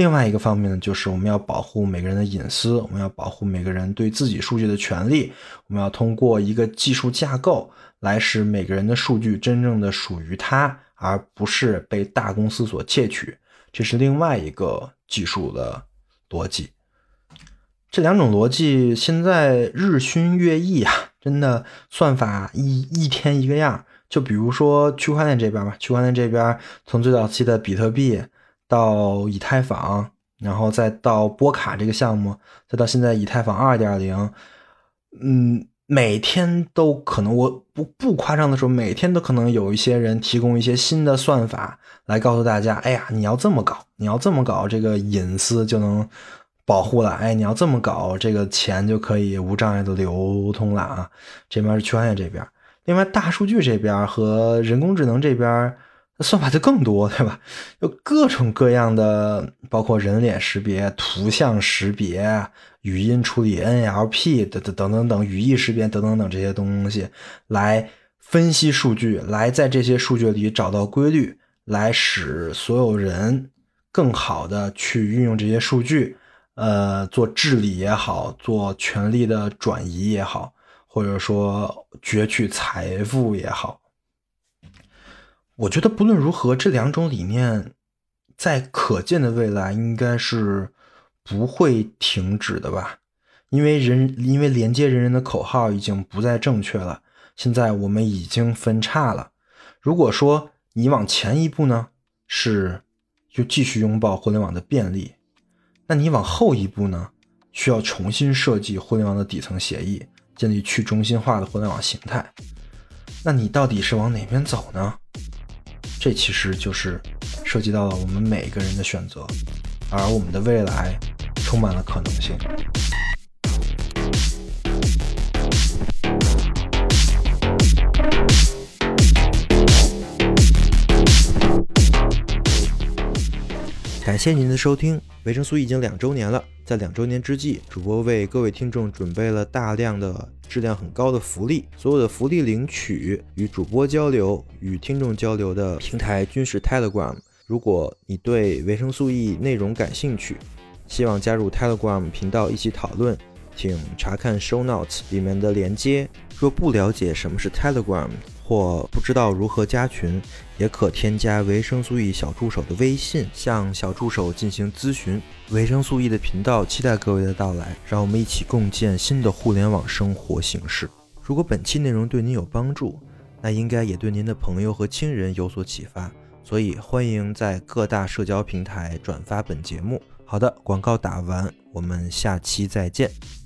另外一个方面呢，就是我们要保护每个人的隐私，我们要保护每个人对自己数据的权利。我们要通过一个技术架构来使每个人的数据真正的属于他，而不是被大公司所窃取。这是另外一个技术的逻辑。这两种逻辑现在日新月异啊，真的算法一一天一个样。就比如说区块链这边吧，区块链这边从最早期的比特币。到以太坊，然后再到波卡这个项目，再到现在以太坊二点零，嗯，每天都可能，我不不夸张的说，每天都可能有一些人提供一些新的算法来告诉大家，哎呀，你要这么搞，你要这么搞，这个隐私就能保护了，哎，你要这么搞，这个钱就可以无障碍的流通了啊。这边是区块链这边，另外大数据这边和人工智能这边。算法就更多，对吧？有各种各样的，包括人脸识别、图像识别、语音处理、NLP 等等等等等，语义识别等等等这些东西，来分析数据，来在这些数据里找到规律，来使所有人更好的去运用这些数据，呃，做治理也好，做权力的转移也好，或者说攫取财富也好。我觉得不论如何，这两种理念在可见的未来应该是不会停止的吧？因为人，因为连接人人的口号已经不再正确了。现在我们已经分叉了。如果说你往前一步呢，是就继续拥抱互联网的便利，那你往后一步呢，需要重新设计互联网的底层协议，建立去中心化的互联网形态。那你到底是往哪边走呢？这其实就是涉及到了我们每一个人的选择，而我们的未来充满了可能性。感谢您的收听，维生素已经两周年了。在两周年之际，主播为各位听众准备了大量的质量很高的福利。所有的福利领取与主播交流、与听众交流的平台均是 Telegram。如果你对维生素 E 内容感兴趣，希望加入 Telegram 频道一起讨论，请查看 Show Notes 里面的连接。若不了解什么是 Telegram，或不知道如何加群，也可添加维生素 E 小助手的微信，向小助手进行咨询。维生素 E 的频道期待各位的到来，让我们一起共建新的互联网生活形式。如果本期内容对您有帮助，那应该也对您的朋友和亲人有所启发，所以欢迎在各大社交平台转发本节目。好的，广告打完，我们下期再见。